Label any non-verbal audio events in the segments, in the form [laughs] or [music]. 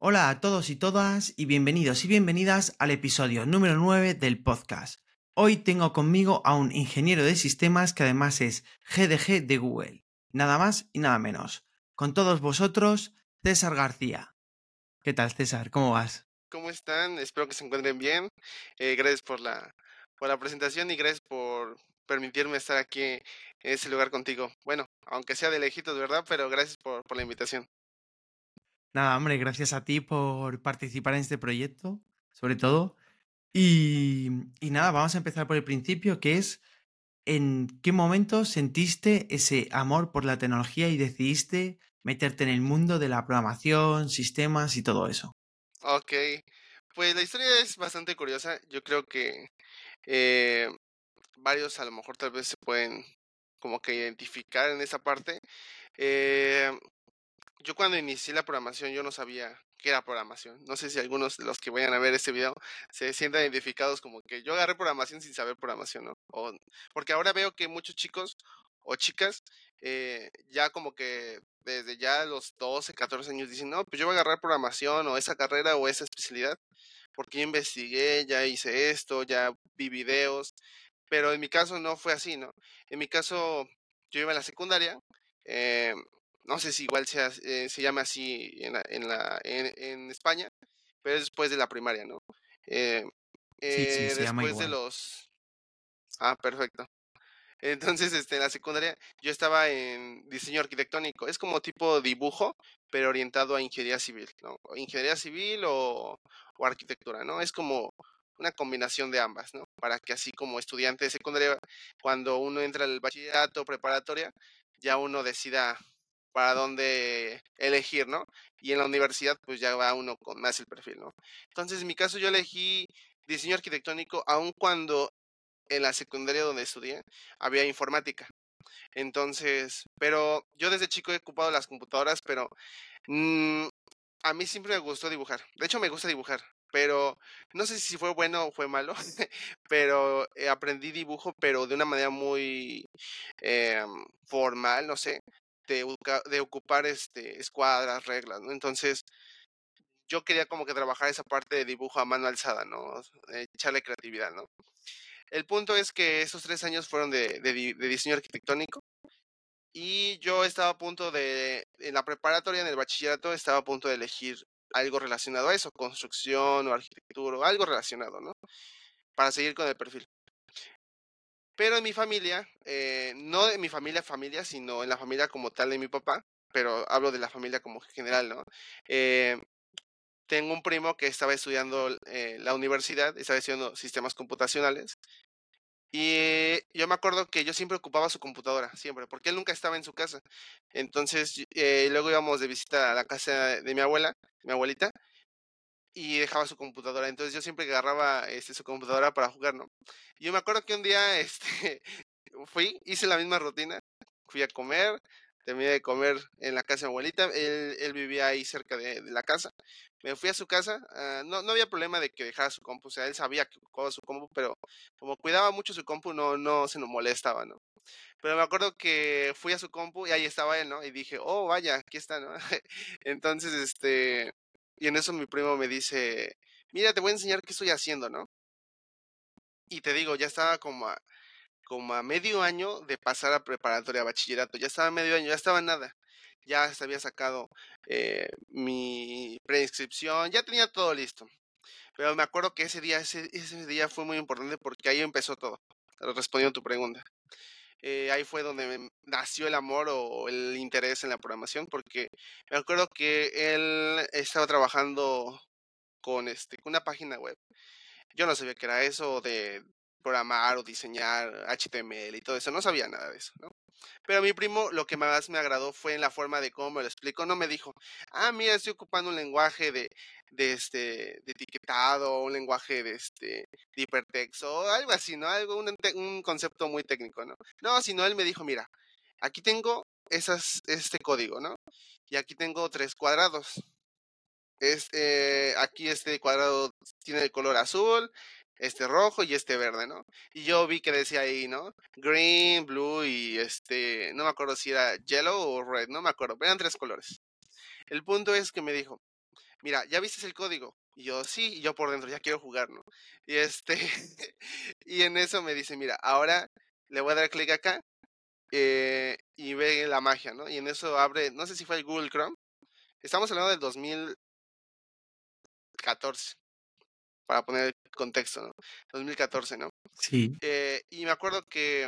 Hola a todos y todas y bienvenidos y bienvenidas al episodio número 9 del podcast. Hoy tengo conmigo a un ingeniero de sistemas que además es GDG de Google. Nada más y nada menos. Con todos vosotros, César García. ¿Qué tal César? ¿Cómo vas? ¿Cómo están? Espero que se encuentren bien. Eh, gracias por la, por la presentación y gracias por permitirme estar aquí en ese lugar contigo. Bueno, aunque sea de lejitos, ¿verdad? Pero gracias por, por la invitación. Nada, hombre, gracias a ti por participar en este proyecto, sobre todo. Y, nada, vamos a empezar por el principio, que es en qué momento sentiste ese amor por la tecnología y decidiste meterte en el mundo de la programación, sistemas y todo eso. Ok, pues la historia es bastante curiosa. Yo creo que eh, varios a lo mejor tal vez se pueden como que identificar en esa parte. Eh, yo cuando inicié la programación yo no sabía qué era programación. No sé si algunos de los que vayan a ver este video se sientan identificados como que yo agarré programación sin saber programación, ¿no? O, porque ahora veo que muchos chicos o chicas eh, ya como que desde ya los 12, 14 años dicen, no, pues yo voy a agarrar programación o esa carrera o esa especialidad porque yo investigué, ya hice esto, ya vi videos, pero en mi caso no fue así, ¿no? En mi caso yo iba a la secundaria, eh, no sé si igual sea, eh, se llama así en, la, en, la, en, España, pero es después de la primaria, ¿no? Eh, sí, sí, eh, llama después de los... Ah, perfecto. Entonces, este, en la secundaria yo estaba en diseño arquitectónico. Es como tipo dibujo, pero orientado a ingeniería civil, ¿no? Ingeniería civil o, o arquitectura, ¿no? Es como una combinación de ambas, ¿no? Para que así como estudiante de secundaria, cuando uno entra al bachillerato preparatoria, ya uno decida para dónde elegir, ¿no? Y en la universidad pues ya va uno con más el perfil, ¿no? Entonces en mi caso yo elegí diseño arquitectónico aun cuando en la secundaria donde estudié había informática. Entonces, pero yo desde chico he ocupado las computadoras, pero mmm, a mí siempre me gustó dibujar. De hecho me gusta dibujar, pero no sé si fue bueno o fue malo, [laughs] pero eh, aprendí dibujo, pero de una manera muy eh, formal, no sé de, ocupar este, escuadras, reglas, ¿no? Entonces, yo quería como que trabajar esa parte de dibujo a mano alzada, ¿no? Echarle creatividad, ¿no? El punto es que esos tres años fueron de diseño arquitectónico y yo estaba a punto de, en la preparatoria, en el bachillerato, estaba a punto de elegir algo relacionado a eso, construcción o arquitectura o algo relacionado, ¿no? Para seguir con el perfil. Pero en mi familia, eh, no de mi familia familia, sino en la familia como tal de mi papá, pero hablo de la familia como general, ¿no? Eh, tengo un primo que estaba estudiando eh, la universidad, estaba estudiando sistemas computacionales. Y yo me acuerdo que yo siempre ocupaba su computadora, siempre, porque él nunca estaba en su casa. Entonces, eh, luego íbamos de visita a la casa de mi abuela, mi abuelita, y dejaba su computadora. Entonces yo siempre agarraba este, su computadora para jugar, ¿no? Yo me acuerdo que un día [laughs] este, fui, hice la misma rutina, fui a comer, terminé de comer en la casa de mi abuelita, él, él vivía ahí cerca de, de, la casa, me fui a su casa, uh, no, no había problema de que dejara su compu, o sea, él sabía que ocupaba su compu, pero como cuidaba mucho su compu, no, no se nos molestaba, ¿no? Pero me acuerdo que fui a su compu y ahí estaba él, ¿no? Y dije, oh, vaya, aquí está, ¿no? [laughs] Entonces, este, y en eso mi primo me dice, mira, te voy a enseñar qué estoy haciendo, ¿no? Y te digo, ya estaba como a, como a medio año de pasar a preparatoria, bachillerato, ya estaba medio año, ya estaba nada. Ya había sacado eh, mi preinscripción, ya tenía todo listo. Pero me acuerdo que ese día, ese, ese día fue muy importante porque ahí empezó todo, respondiendo a tu pregunta. Eh, ahí fue donde nació el amor o el interés en la programación, porque me acuerdo que él estaba trabajando con, este, una página web. Yo no sabía qué era eso de programar o diseñar HTML y todo eso, no sabía nada de eso, ¿no? Pero a mi primo lo que más me agradó fue en la forma de cómo me lo explicó. No me dijo, ah, mira, estoy ocupando un lenguaje de, de este etiquetado, un lenguaje de este de hipertexto, algo así, ¿no? Algo, un, concepto muy técnico, ¿no? No, sino él me dijo, mira, aquí tengo esas, este código, ¿no? Y aquí tengo tres cuadrados. Es, eh, aquí este cuadrado tiene el color azul, este rojo y este verde, ¿no? Y yo vi que decía ahí, ¿no? Green, blue y este, no me acuerdo si era yellow o red, no me acuerdo, eran tres colores. El punto es que me dijo, mira, ¿ya viste el código? Y yo, sí, y yo por dentro, ya quiero jugar, ¿no? Y este, [laughs] y en eso me dice, mira, ahora le voy a dar clic acá eh, y ve la magia, ¿no? Y en eso abre, no sé si fue el Google Chrome. Estamos hablando del 2014, para poner contexto, ¿no? 2014, ¿no? Sí. Eh, y me acuerdo que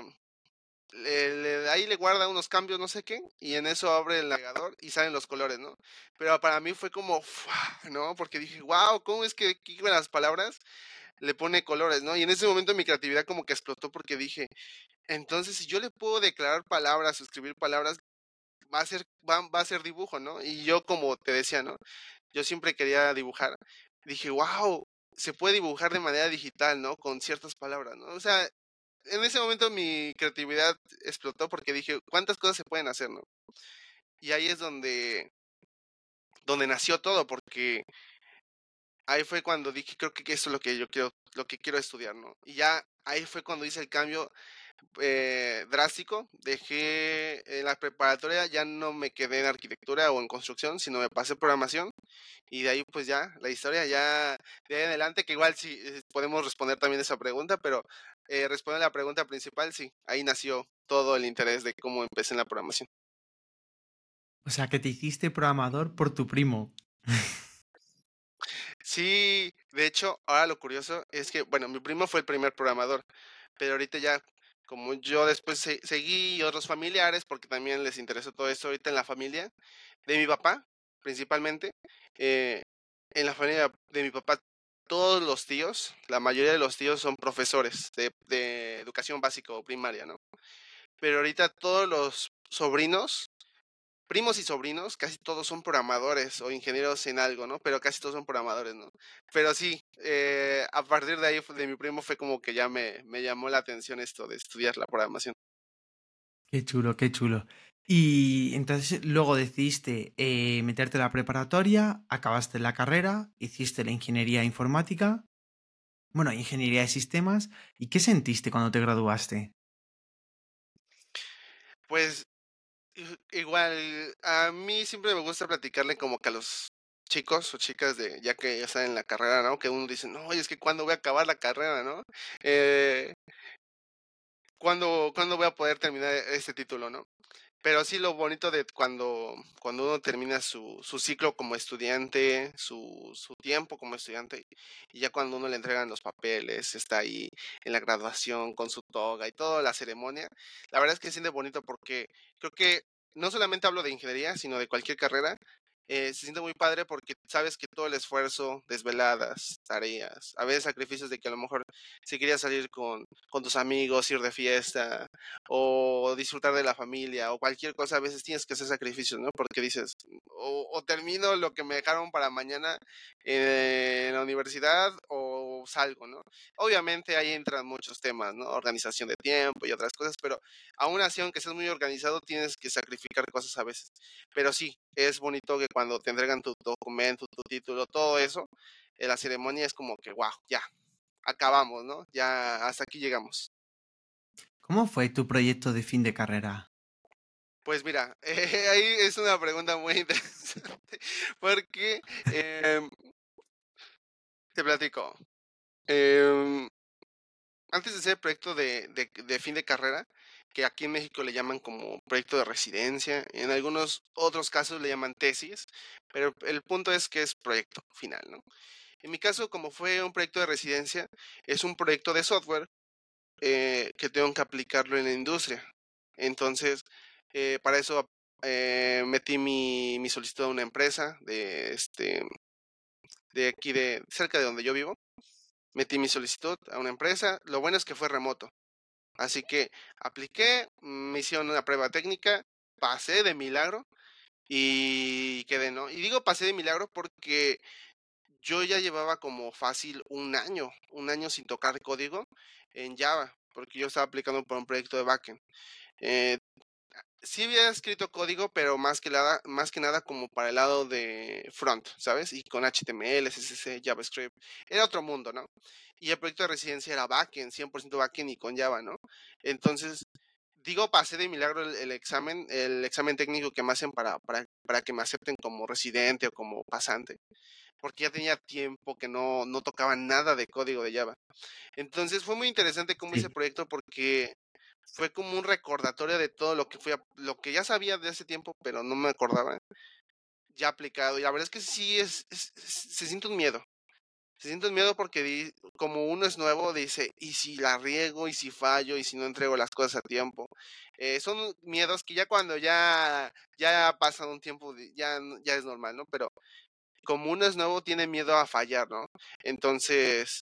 le, ahí le guarda unos cambios, no sé qué, y en eso abre el navegador y salen los colores, ¿no? Pero para mí fue como, ¿no? Porque dije, wow, ¿cómo es que aquí las palabras le pone colores, ¿no? Y en ese momento mi creatividad como que explotó porque dije, entonces si yo le puedo declarar palabras escribir palabras, va a ser, va, va a ser dibujo, ¿no? Y yo como te decía, ¿no? Yo siempre quería dibujar. Dije, wow, se puede dibujar de manera digital, ¿no? Con ciertas palabras, ¿no? O sea, en ese momento mi creatividad explotó porque dije, ¿cuántas cosas se pueden hacer, no? Y ahí es donde, donde nació todo, porque ahí fue cuando dije, creo que eso es lo que yo quiero, lo que quiero estudiar, ¿no? Y ya ahí fue cuando hice el cambio eh, drástico. Dejé en la preparatoria, ya no me quedé en arquitectura o en construcción, sino me pasé programación. Y de ahí, pues ya, la historia, ya de ahí en adelante, que igual sí eh, podemos responder también esa pregunta, pero eh, responde a la pregunta principal, sí, ahí nació todo el interés de cómo empecé en la programación. O sea, que te hiciste programador por tu primo. sí, de hecho, ahora lo curioso es que, bueno, mi primo fue el primer programador, pero ahorita ya, como yo después seguí otros familiares, porque también les interesó todo esto ahorita en la familia de mi papá, principalmente, eh, en la familia de mi papá todos los tíos, la mayoría de los tíos son profesores de, educación básica o primaria, ¿no? Pero ahorita todos los sobrinos, primos y sobrinos, casi todos son programadores o ingenieros en algo, ¿no? Pero casi todos son programadores, ¿no? Pero sí, eh, a partir de ahí, de mi primo, fue como que ya me, me llamó la atención esto de estudiar la programación. Qué chulo, qué chulo. Y entonces luego decidiste eh, meterte en la preparatoria, acabaste la carrera, hiciste la ingeniería informática, bueno, ingeniería de sistemas. ¿Y qué sentiste cuando te graduaste? Pues igual, a mí siempre me gusta platicarle como que a los chicos o chicas de ya que ya están en la carrera, ¿no? Que uno dice, no, es que cuando voy a acabar la carrera, ¿no? Eh, ¿cuándo, ¿Cuándo voy a poder terminar este título, no? Pero sí lo bonito de cuando, cuando uno termina su, su ciclo como estudiante, su, su tiempo como estudiante, y ya cuando uno le entregan los papeles, está ahí en la graduación con su toga y toda la ceremonia, la verdad es que siente bonito porque creo que no solamente hablo de ingeniería, sino de cualquier carrera, eh, se siente muy padre porque sabes que todo el esfuerzo, desveladas, tareas, a veces sacrificios de que a lo mejor si querías salir con, con tus amigos, ir de fiesta o disfrutar de la familia o cualquier cosa, a veces tienes que hacer sacrificios, ¿no? Porque dices, o, termino lo que me dejaron para mañana en la universidad o salgo, ¿no? Obviamente ahí entran muchos temas, ¿no? Organización de tiempo y otras cosas, pero aún así, aunque seas muy organizado, tienes que sacrificar cosas a veces. Pero sí, es bonito que cuando te entregan tu documento, tu título, todo eso, en la ceremonia es como que, wow, ya, acabamos, ¿no? Ya hasta aquí llegamos. ¿Cómo fue tu proyecto de fin de carrera? Pues mira, [laughs] ahí es una pregunta muy [laughs] interesante, porque em, te platico. Em, antes de el proyecto de, de, fin de carrera, que aquí en México le llaman como proyecto de residencia, en algunos otros casos le llaman tesis, pero el punto es que es proyecto final, ¿no? En mi caso, como fue un proyecto de residencia, es un proyecto de software eh, que tengo que aplicarlo en la industria. Entonces, eh, para eso eh, metí mi, mi, solicitud a una empresa de este de aquí de cerca de donde yo vivo. Metí mi solicitud a una empresa. Lo bueno es que fue remoto. Así que apliqué, me hicieron una prueba técnica, pasé de milagro y quedé, ¿no? Y digo pasé de milagro porque yo ya llevaba como fácil un año, un año sin tocar código en Java, porque yo estaba aplicando por un proyecto de backend. Eh, sí había escrito código, pero más que nada, más que nada como para el lado de front, ¿sabes? Y con HTML, CSS, JavaScript. Era otro mundo, ¿no? Y el proyecto de residencia era backend, 100% backend y con Java, ¿no? Entonces, digo, pasé de milagro el, el, examen, el examen técnico que me hacen para, para, para que me acepten como residente o como pasante, porque ya tenía tiempo que no, no tocaba nada de código de Java. Entonces fue muy interesante cómo Sí. hice el proyecto porque fue como un recordatorio de todo lo que fui a- lo que ya sabía de ese tiempo, pero no me acordaba, ya aplicado. Y la verdad es que sí es, es- es- se siente un miedo. Se siente un miedo porque di- como uno es nuevo, dice, ¿y si la riego? ¿Y si fallo? ¿Y si no entrego las cosas a tiempo? Eh, son miedos que ya cuando ya, ya ha pasado un tiempo, ya, ya es normal, ¿no? Pero como uno es nuevo, tiene miedo a fallar, ¿no? Entonces,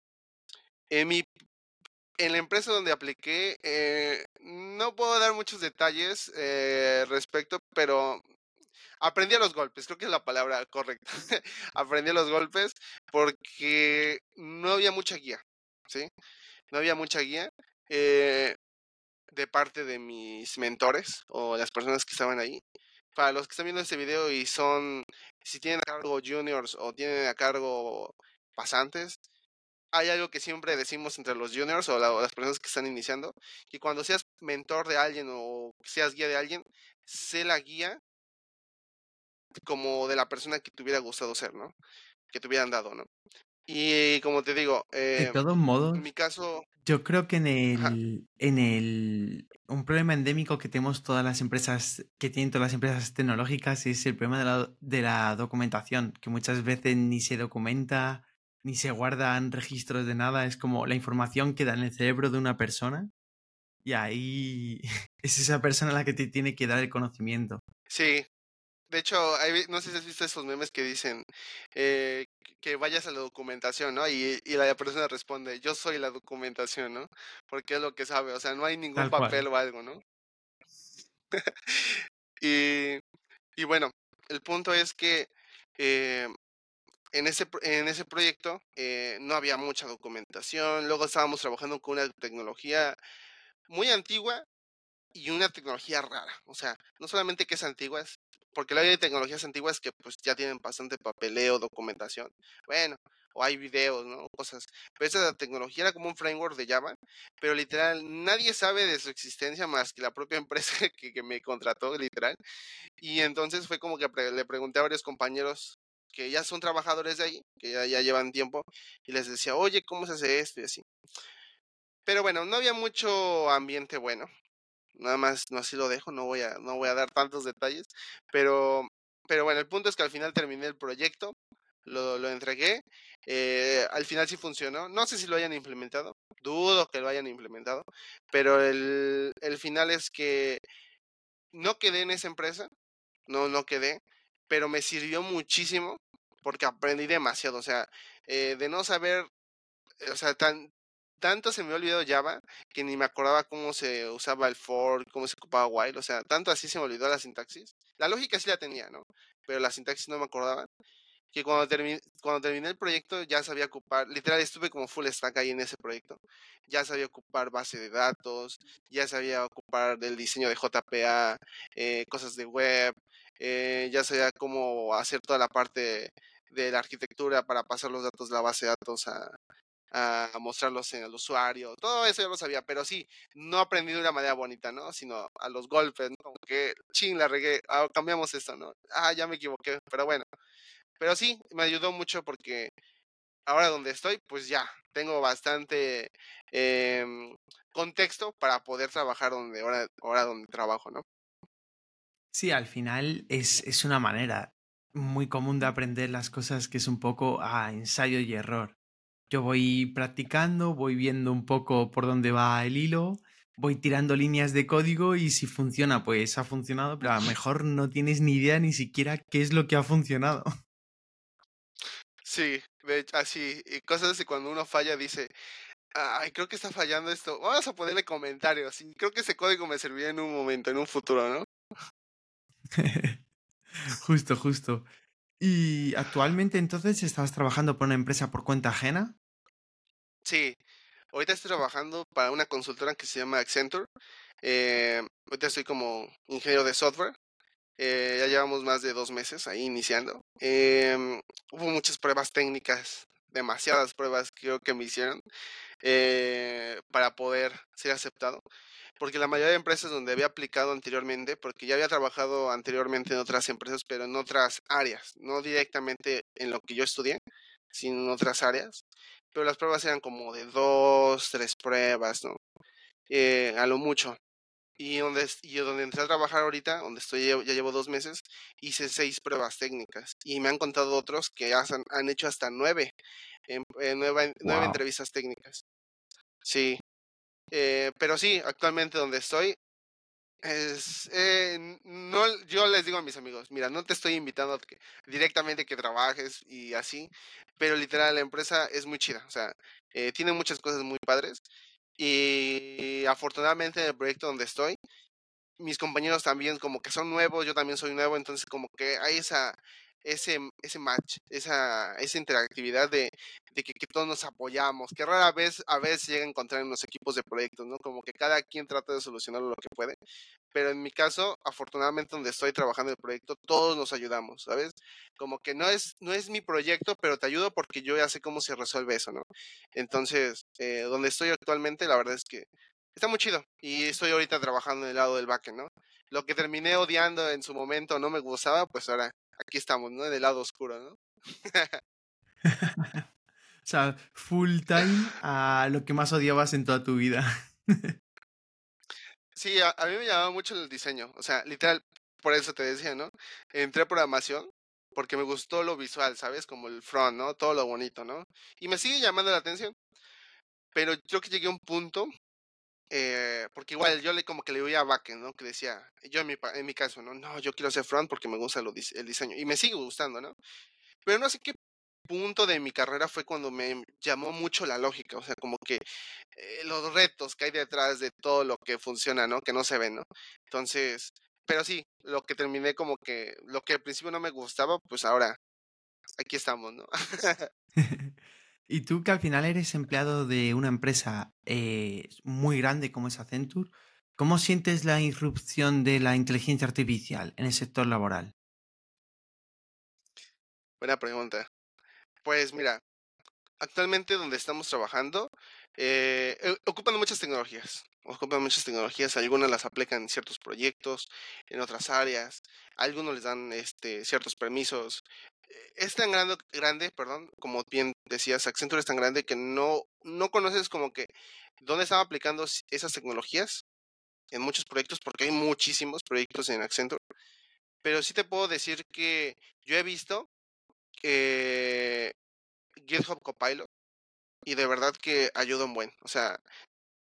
en mi en la empresa donde apliqué, eh, no puedo dar muchos detalles eh, respecto, pero aprendí a los golpes, creo que es la palabra correcta. [laughs] aprendí a los golpes porque no había mucha guía, ¿sí? No había mucha guía eh, de parte de mis mentores o las personas que estaban ahí. Para los que están viendo este video y son, si tienen a cargo juniors o tienen a cargo pasantes, hay algo que siempre decimos entre los juniors o, la, o, las personas que están iniciando, que cuando seas mentor de alguien o seas guía de alguien, sé la guía como de la persona que te hubiera gustado ser, ¿no? Que te hubieran dado, ¿no? Y como te digo, De eh, todos en mi caso, yo creo que en ajá, el, en el, un problema endémico que tenemos todas las empresas, que tienen todas las empresas tecnológicas es el problema de la, de la documentación, que muchas veces ni se documenta, ni se guardan registros de nada, es como la información queda en el cerebro de una persona y ahí [laughs] es esa persona la que te tiene que dar el conocimiento. sí. De hecho, hay, no sé si has visto esos memes que dicen eh, que vayas a la documentación, ¿no? Y, y, la persona responde, yo soy la documentación, ¿no? Porque es lo que sabe, o sea, no hay ningún Tal papel cual. o algo, ¿no? [laughs] y, y, bueno, el punto es que eh, en, ese, en ese proyecto eh, no había mucha documentación, luego estábamos trabajando con una tecnología muy antigua y una tecnología rara, o sea, no solamente que es antigua, porque hay tecnologías antiguas que pues ya tienen bastante papeleo, documentación, bueno, o hay videos, ¿no? Cosas. Pero esa tecnología era como un framework de Java, pero literal, nadie sabe de su existencia más que la propia [laughs] empresa que, que me contrató, literal. Y entonces fue como que le pregunté a varios compañeros que ya son trabajadores de ahí, que ya, ya llevan tiempo, y les decía, oye, ¿cómo se hace esto? Y así. Pero bueno, no había mucho ambiente bueno nada más no así lo dejo, no voy a, no voy a dar tantos detalles, pero, pero bueno, el punto es que al final terminé el proyecto, lo, lo entregué, eh, al final sí funcionó, no sé si lo hayan implementado, dudo que lo hayan implementado, pero el, el final es que no quedé en esa empresa, no, no quedé, pero me sirvió muchísimo porque aprendí demasiado, o sea, eh, de no saber, o sea, tan, tanto se me había olvidado Java que ni me acordaba cómo se usaba el for, cómo se ocupaba while, o sea, tanto así se me olvidó la sintaxis. La lógica sí la tenía, ¿no? Pero la sintaxis no me acordaba. Que cuando, terminé, cuando terminé el proyecto ya sabía ocupar, literal estuve como full stack ahí en ese proyecto. Ya sabía ocupar base de datos, ya sabía ocupar del diseño de JPA, eh, cosas de web, eh, ya sabía cómo hacer toda la parte de la arquitectura para pasar los datos de la base de datos a, mostrarlos en el usuario, todo eso ya lo sabía, pero sí, no aprendí de una manera bonita, ¿no? Sino a los golpes, ¿no? Como que, ching, la regué, ah, cambiamos esto, ¿no? Ah, ya me equivoqué, pero bueno. Pero sí, me ayudó mucho porque ahora donde estoy, pues ya, tengo bastante eh, contexto para poder trabajar donde ahora, ahora donde trabajo, ¿no? Sí, al final es, es una manera muy común de aprender las cosas que es un poco a ensayo y error yo voy practicando, voy viendo un poco por dónde va el hilo, voy tirando líneas de código y si funciona, pues ha funcionado, pero a lo mejor no tienes ni idea ni siquiera qué es lo que ha funcionado. [laughs] Sí, así, y cosas de cuando uno falla dice, ay, creo que está fallando esto, vamos a ponerle comentarios, y creo que ese código me serviría en un momento, en un futuro, ¿no? [laughs] justo, justo. ¿Y actualmente entonces estabas trabajando por una empresa por cuenta ajena? Sí, ahorita estoy trabajando para una consultora que se llama Accenture. Eh, ahorita estoy como ingeniero de software. Eh, ya llevamos más de dos meses ahí iniciando. Eh, hubo muchas pruebas técnicas, demasiadas pruebas creo que me hicieron eh, para poder ser aceptado. Porque la mayoría de empresas donde había aplicado anteriormente, porque ya había trabajado anteriormente en otras empresas, pero en otras áreas, no directamente en lo que yo estudié, sino en otras áreas, pero las pruebas eran como de dos, tres pruebas, ¿no? Eh, a lo mucho. Y donde, y donde entré a trabajar ahorita, donde estoy ya llevo dos meses, hice seis pruebas técnicas. Y me han contado otros que han, han hecho hasta nueve, en, nueve entrevistas técnicas. Sí. Eh, pero sí, actualmente donde estoy, es, eh, no, yo les digo a mis amigos, mira, no te estoy invitando que, directamente que trabajes y así, pero literal la empresa es muy chida, o sea, eh, tiene muchas cosas muy padres y afortunadamente en el proyecto donde estoy, mis compañeros también como que son nuevos, yo también soy nuevo, entonces como que hay esa, ese, ese match, esa, esa interactividad de, de que, que, todos nos apoyamos, que rara vez a veces llega a encontrar en los equipos de proyectos, ¿no? Como que cada quien trata de solucionar lo que puede. Pero en mi caso, afortunadamente donde estoy trabajando el proyecto, todos nos ayudamos, ¿sabes? Como que no es, no es mi proyecto, pero te ayudo porque yo ya sé cómo se resuelve eso, ¿no? Entonces, eh, donde estoy actualmente, la verdad es que está muy chido. Y estoy ahorita trabajando en el lado del backend, ¿no? Lo que terminé odiando en su momento no me gustaba, pues ahora aquí estamos, ¿no? En el lado oscuro, ¿no? [laughs] o sea, full time a lo que más odiabas en toda tu vida. [laughs] sí, a, mí me llamaba mucho el diseño. O sea, literal, por eso te decía, ¿no? Entré a programación porque me gustó lo visual, ¿sabes? Como el front, ¿no? Todo lo bonito, ¿no? Y me sigue llamando la atención. Pero yo que llegué a un punto eh, porque igual yo le como que le oía a backend, ¿no? Que decía, yo en mi, en mi caso, ¿no? No, yo quiero ser front porque me gusta lo, el diseño. Y me sigue gustando, ¿no? Pero no sé qué punto de mi carrera fue cuando me llamó mucho la lógica, o sea, como que eh, los retos que hay detrás de todo lo que funciona, ¿no? Que no se ven, ¿no? Entonces, pero sí, lo que terminé como que, lo que al principio no me gustaba, pues ahora, aquí estamos, ¿no? [laughs] [laughs] Y tú que al final eres empleado de una empresa eh, muy grande como es Accenture, ¿cómo sientes la irrupción de la inteligencia artificial en el sector laboral? Buena pregunta. Pues mira, actualmente donde estamos trabajando eh, eh, ocupan muchas tecnologías. Ocupan muchas tecnologías, algunas las aplican en ciertos proyectos, en otras áreas, algunos les dan este, ciertos permisos, es tan grande, grande, perdón, como bien decías, Accenture es tan grande que no, no conoces como que dónde están aplicando esas tecnologías en muchos proyectos, porque hay muchísimos proyectos en Accenture. Pero sí te puedo decir que yo he visto que GitHub Copilot y de verdad que ayuda un buen. O sea,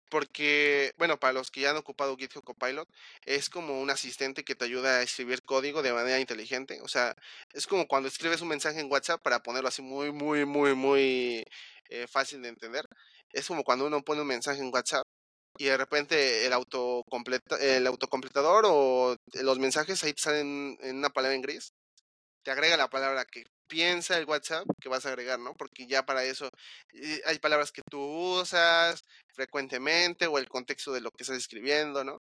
porque, bueno, para los que ya han ocupado GitHub Copilot, es como un asistente que te ayuda a escribir código de manera inteligente. O sea, es como cuando escribes un mensaje en WhatsApp para ponerlo así muy, muy, muy, muy eh, fácil de entender. Es como cuando uno pone un mensaje en WhatsApp y de repente el, autocompleta, el autocompletador o los mensajes ahí te salen en una palabra en gris. Te agrega la palabra que piensa el WhatsApp que vas a agregar, ¿no? Porque ya para eso eh, hay palabras que tú usas frecuentemente o el contexto de lo que estás escribiendo, ¿no?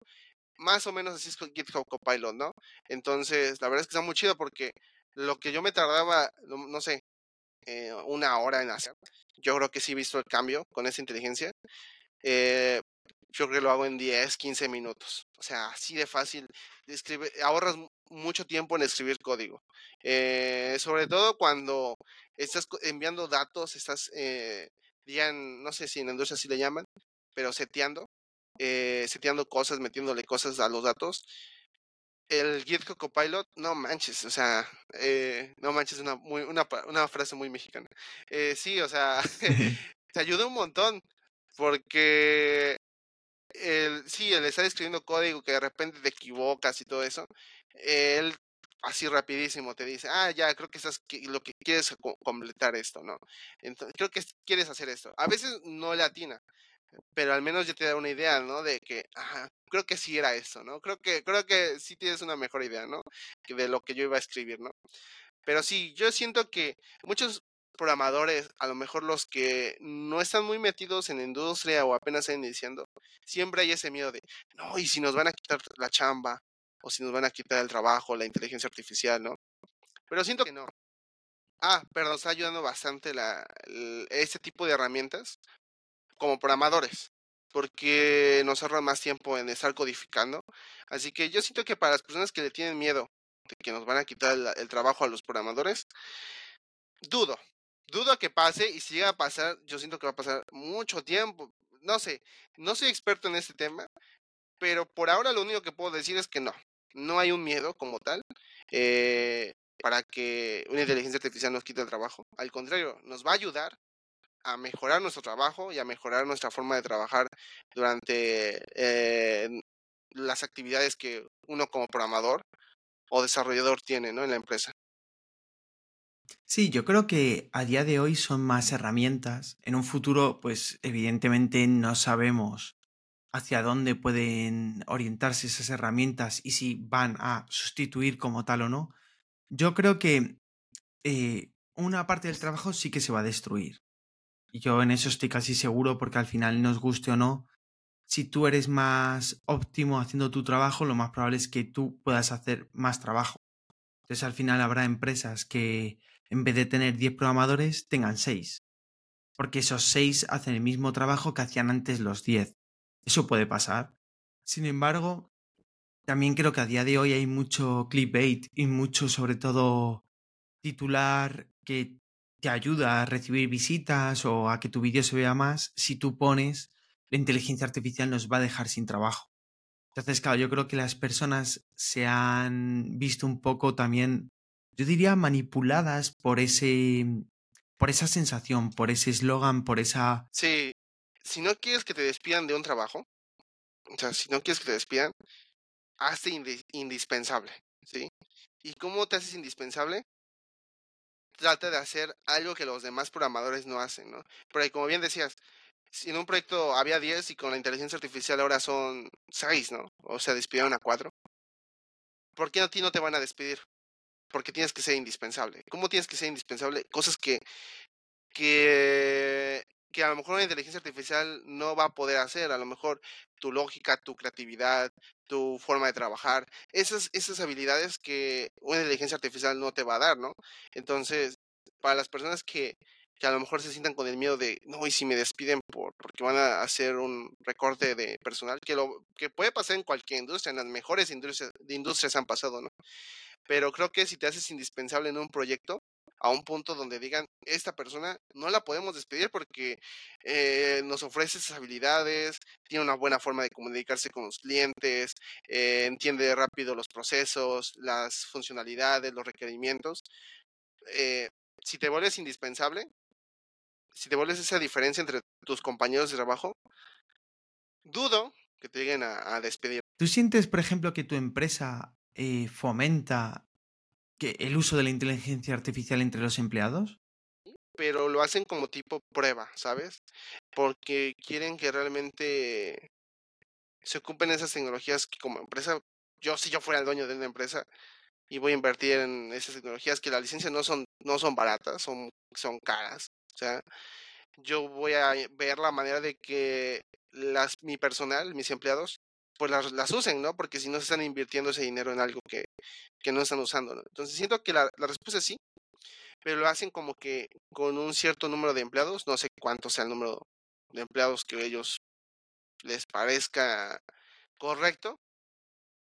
Más o menos así es con GitHub Copilot, ¿no? Entonces, la verdad es que está muy chido porque lo que yo me tardaba, no, sé, eh, una hora en hacer, yo creo que sí he visto el cambio con esa inteligencia. Eh, yo creo que lo hago en 10, 15 minutos. O sea, así de fácil. Escribe, ahorras mucho tiempo en escribir código. Eh, sobre todo cuando estás enviando datos, estás, eh, no sé si en la industria así le llaman, pero seteando, eh, seteando cosas, metiéndole cosas a los datos. El GitHub Copilot, no manches, o sea, eh, no manches, una, muy, una, una frase muy mexicana. Eh, sí, o sea, [laughs] [laughs] te ayuda un montón, porque el, sí, el estar escribiendo código que de repente te equivocas y todo eso, él así rapidísimo te dice, ah, ya, creo que estás, lo que quieres completar esto, ¿no? Entonces, creo que quieres hacer esto. A veces no le atina, pero al menos ya te da una idea, ¿no? De que, ah, creo que sí era eso, ¿no? Creo que, creo que sí tienes una mejor idea, ¿no? De lo que yo iba a escribir, ¿no? Pero sí, yo siento que muchos programadores, a lo mejor los que no están muy metidos en la industria o apenas están iniciando, siempre hay ese miedo de, no, y si nos van a quitar la chamba, o si nos van a quitar el trabajo, la inteligencia artificial, ¿no? Pero siento que no. Ah, perdón, está ayudando bastante la, este tipo de herramientas como programadores. porque nos ahorra más tiempo en estar codificando. Así que yo siento que para las personas que le tienen miedo de que nos van a quitar el, el trabajo a los programadores, dudo, dudo que pase y si llega a pasar, yo siento que va a pasar mucho tiempo. No sé, no soy experto en este tema, pero por ahora lo único que puedo decir es que no, no hay un miedo como tal eh, para que una inteligencia artificial nos quite el trabajo. Al contrario, nos va a ayudar a mejorar nuestro trabajo y a mejorar nuestra forma de trabajar durante eh, las actividades que uno como programador o desarrollador tiene ¿no? en la empresa. Sí, yo creo que a día de hoy son más herramientas. En un futuro, pues evidentemente no sabemos hacia dónde pueden orientarse esas herramientas y si van a sustituir como tal o no. Yo creo que eh, una parte del trabajo sí que se va a destruir. Y yo en eso estoy casi seguro porque al final nos guste o no, si tú eres más óptimo haciendo tu trabajo, lo más probable es que tú puedas hacer más trabajo. Entonces al final habrá empresas que en vez de tener 10 programadores tengan 6. Porque esos 6 hacen el mismo trabajo que hacían antes los 10. Eso puede pasar. Sin embargo, también creo que a día de hoy hay mucho clickbait y mucho sobre todo titular que te ayuda a recibir visitas o a que tu vídeo se vea más si tú pones la inteligencia artificial nos va a dejar sin trabajo. Entonces, claro, yo creo que las personas se han visto un poco también, yo diría, manipuladas por ese, por esa sensación, por ese eslogan, por esa... Sí, si no quieres que te despidan de un trabajo, o sea, si no quieres que te despidan, hazte indispensable, ¿sí? ¿Y cómo te haces indispensable? Trata de hacer algo que los demás programadores no hacen, ¿no? Porque como bien decías, si en un proyecto había 10 y con la inteligencia artificial ahora son 6, ¿no? O sea, despidieron a 4. ¿Por qué a ti no te van a despedir? Porque tienes que ser indispensable. ¿Cómo tienes que ser indispensable? Cosas que, que, que a lo mejor una inteligencia artificial no va a poder hacer. A lo mejor tu lógica, tu creatividad, tu forma de trabajar, esas, esas habilidades que una inteligencia artificial no te va a dar, ¿no? Entonces, para las personas que, que a lo mejor se sientan con el miedo de, no, y si me despiden por, porque van a hacer un recorte de personal, que, lo, que puede pasar en cualquier industria, en las mejores industrias, industrias han pasado, ¿no? Pero creo que si te haces indispensable en un proyecto, a un punto donde digan, esta persona no la podemos despedir porque eh, nos ofrece esas habilidades, tiene una buena forma de comunicarse con los clientes, eh, entiende rápido los procesos, las funcionalidades, los requerimientos. Eh, si te vuelves indispensable, si te vuelves esa diferencia entre tus compañeros de trabajo, dudo que te lleguen a, despedir. ¿Tú sientes, por ejemplo, que tu empresa fomenta que el uso de la inteligencia artificial entre los empleados? Pero lo hacen como tipo prueba, ¿sabes? Porque quieren que realmente se ocupen esas tecnologías que como empresa, yo si yo fuera el dueño de una empresa y voy a invertir en esas tecnologías que las licencias no son, no son baratas, son, son caras. O sea, yo voy a ver la manera de que mi personal, mis empleados, pues las, usen, ¿no? Porque si no se están invirtiendo ese dinero en algo que, que no están usando, ¿no? Entonces siento que la, la respuesta es sí, pero lo hacen como que con un cierto número de empleados, no sé cuánto sea el número de empleados que ellos les parezca correcto,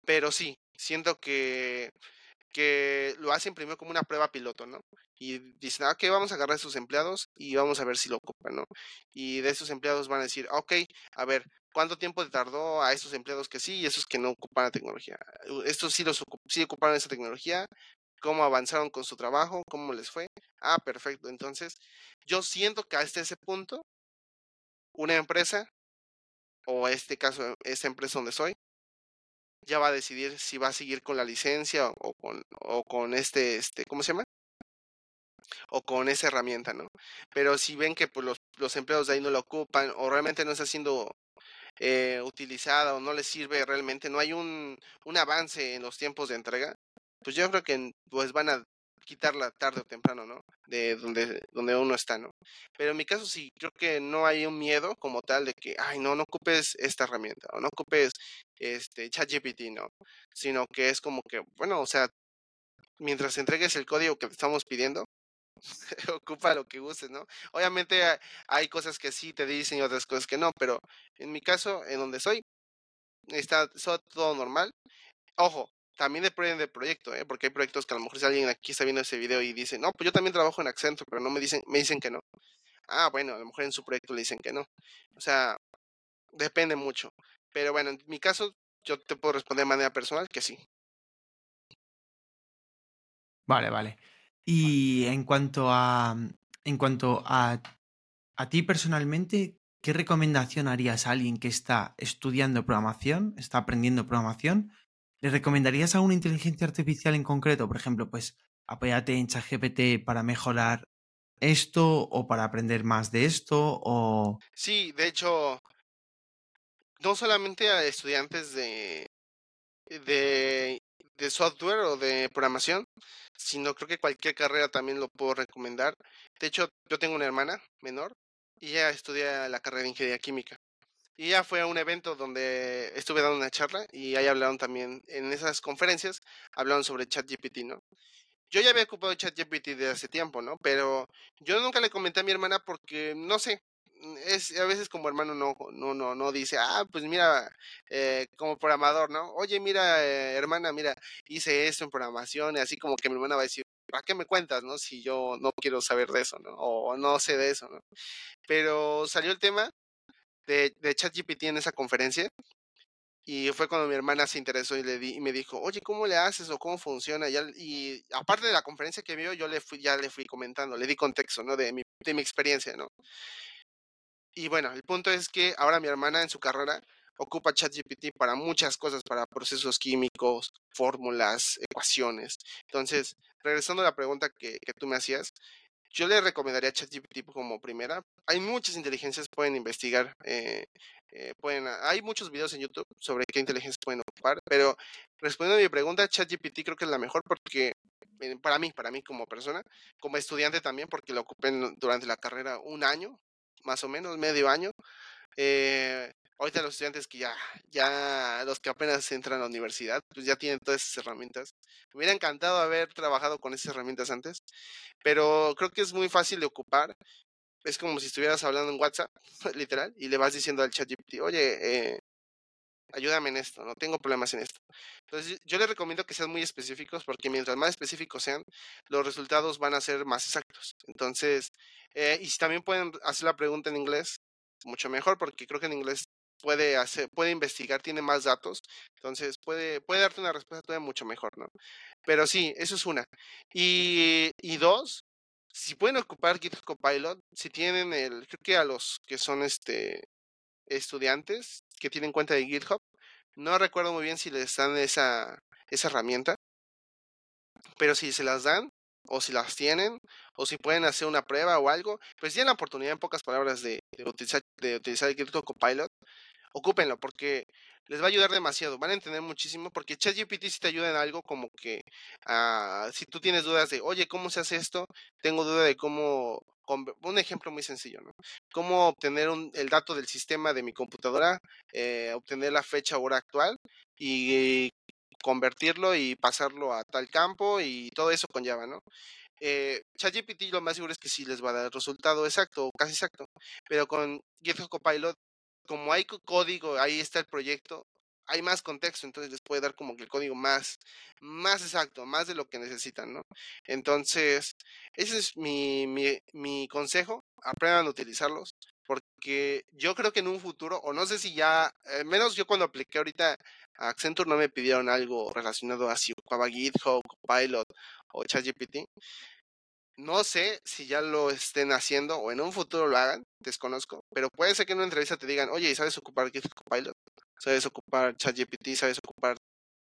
pero sí, siento que que lo hacen primero como una prueba piloto, ¿no? Y dicen, ah, ok, vamos a agarrar a esos empleados y vamos a ver si lo ocupan, ¿no? Y de esos empleados van a decir, ok, a ver, ¿cuánto tiempo tardó a esos empleados que sí y esos que no ocupan la tecnología? Estos sí, los sí ocuparon esa tecnología, ¿cómo avanzaron con su trabajo? ¿Cómo les fue? Ah, perfecto. Entonces, yo siento que hasta ese punto, una empresa, o este caso, esta empresa donde soy, ya va a decidir si va a seguir con la licencia o, con, o con este, este, ¿cómo se llama? O con esa herramienta, ¿no? Pero si ven que pues, los, los empleados de ahí no lo ocupan o realmente no está siendo eh, utilizada o no les sirve realmente, no hay un, un avance en los tiempos de entrega, pues yo creo que pues van a quitarla tarde o temprano, ¿no? De donde, donde uno está, ¿no? Pero en mi caso sí, creo que no hay un miedo como tal de que, ay, no, no ocupes esta herramienta o no ocupes este ChatGPT, ¿no? Sino que es como que, bueno, o sea, mientras entregues el código que te estamos pidiendo, [laughs] ocupa lo que gustes, ¿no? Obviamente hay cosas que sí te dicen y otras cosas que no, pero en mi caso, en donde soy, está todo normal. Ojo, también depende del proyecto, ¿eh? porque hay proyectos que a lo mejor si alguien aquí está viendo ese video y dice, no, pues yo también trabajo en Accenture, pero no me dicen, me dicen que no. Ah, bueno, a lo mejor en su proyecto le dicen que no. O sea, depende mucho. Pero bueno, en mi caso, yo te puedo responder de manera personal que sí. Vale, vale. Y en cuanto a, en cuanto a, a ti personalmente, ¿qué recomendación harías a alguien que está estudiando programación, está aprendiendo programación? ¿Le recomendarías a una inteligencia artificial en concreto? Por ejemplo, pues apóyate en ChatGPT para mejorar esto o para aprender más de esto o... Sí, de hecho, no solamente a estudiantes de, de, de software o de programación, sino creo que cualquier carrera también lo puedo recomendar. De hecho, yo tengo una hermana menor y ella estudia la carrera de ingeniería química. Y ya fue a un evento donde estuve dando una charla y ahí hablaron también, en esas conferencias, hablaron sobre ChatGPT, ¿no? Yo ya había ocupado ChatGPT desde hace tiempo, ¿no? Pero yo nunca le comenté a mi hermana porque, no sé, es a veces como hermano no no no no dice ah pues mira eh, como programador no oye mira eh, hermana mira hice esto en programación y así como que mi hermana va a decir ¿para qué me cuentas no si yo no quiero saber de eso no o no sé de eso no pero salió el tema de, de ChatGPT en esa conferencia y fue cuando mi hermana se interesó y, le di, y me dijo, oye, ¿cómo le haces o cómo funciona? Y, aparte de la conferencia que vio, yo le fui, ya le fui comentando, le di contexto, ¿no? De mi, de mi experiencia, ¿no? Y bueno, el punto es que ahora mi hermana en su carrera ocupa ChatGPT para muchas cosas, para procesos químicos, fórmulas, ecuaciones. Entonces, regresando a la pregunta que, que tú me hacías, yo le recomendaría ChatGPT como primera. Hay muchas inteligencias pueden investigar. Eh, eh, pueden, hay muchos videos en YouTube sobre qué inteligencias pueden ocupar, pero respondiendo a mi pregunta, ChatGPT creo que es la mejor porque eh, para mí, para mí como persona, como estudiante también, porque lo ocupé durante la carrera un año, más o menos, medio año. Eh, ahorita los estudiantes que ya, ya, los que apenas entran a la universidad, pues ya tienen todas esas herramientas. Me hubiera encantado haber trabajado con esas herramientas antes, pero creo que es muy fácil de ocupar. Es como si estuvieras hablando en WhatsApp, [laughs] literal, y le vas diciendo al chat GPT, oye, eh, ayúdame en esto, no tengo problemas en esto. Entonces, yo les recomiendo que sean muy específicos porque mientras más específicos sean, los resultados van a ser más exactos. Entonces, eh, y si también pueden hacer la pregunta en inglés, mucho mejor porque creo que en inglés puede hacer, puede investigar, tiene más datos, entonces puede, puede darte una respuesta todavía mucho mejor, ¿no? Pero sí, eso es una. Y, y dos, si pueden ocupar GitHub Copilot, si tienen el, creo que a los que son este estudiantes que tienen cuenta de GitHub, no recuerdo muy bien si les dan esa, esa herramienta, pero si se las dan, o si las tienen, o si pueden hacer una prueba o algo, pues tienen la oportunidad, en pocas palabras, de, de utilizar, de utilizar el GitHub Copilot, ocúpenlo, porque les va a ayudar demasiado, van a entender muchísimo, porque ChatGPT si te ayuda en algo como que, uh, si tú tienes dudas de, oye, ¿cómo se hace esto? Tengo duda de cómo, un ejemplo muy sencillo, ¿no? Cómo obtener un, el dato del sistema de mi computadora, eh, obtener la fecha hora actual y convertirlo y pasarlo a tal campo y todo eso con Java, ¿no? Eh, ChatGPT lo más seguro es que sí les va a dar el resultado exacto, casi exacto, pero con GitHub Copilot como hay código, ahí está el proyecto, hay más contexto, entonces les puede dar como que el código más, más exacto, más de lo que necesitan, ¿no? Entonces, ese es mi, mi, mi consejo, aprendan a utilizarlos, porque yo creo que en un futuro, o no sé si ya, menos yo cuando apliqué ahorita a Accenture no me pidieron algo relacionado a si ocupaba GitHub, Copilot o ChatGPT, no sé si ya lo estén haciendo o en un futuro lo hagan, desconozco, pero puede ser que en una entrevista te digan, oye, ¿sabes ocupar GitHub Copilot? ¿Sabes ocupar ChatGPT? ¿Sabes ocupar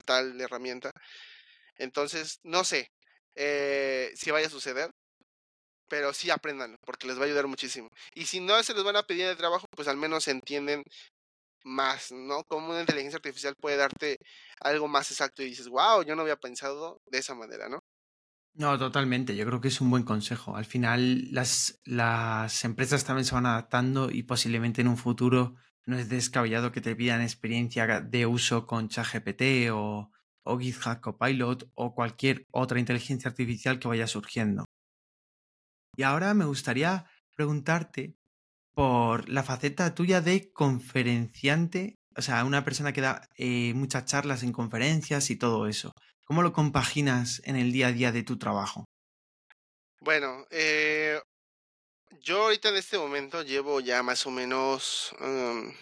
tal herramienta? Entonces, no sé eh, si vaya a suceder, pero sí aprendan, porque les va a ayudar muchísimo. Y si no se les van a pedir de trabajo, pues al menos entienden más, ¿no? Como una inteligencia artificial puede darte algo más exacto y dices, wow, yo no había pensado de esa manera, ¿no? No, totalmente. Yo creo que es un buen consejo. Al final, las, las empresas también se van adaptando y posiblemente en un futuro no es descabellado que te pidan experiencia de uso con ChatGPT o, o GitHub Copilot o cualquier otra inteligencia artificial que vaya surgiendo. Y ahora me gustaría preguntarte por la faceta tuya de conferenciante, o sea, una persona que da eh, muchas charlas en conferencias y todo eso. ¿Cómo lo compaginas en el día a día de tu trabajo? Bueno, eh, yo ahorita en este momento llevo ya más o menos... Um,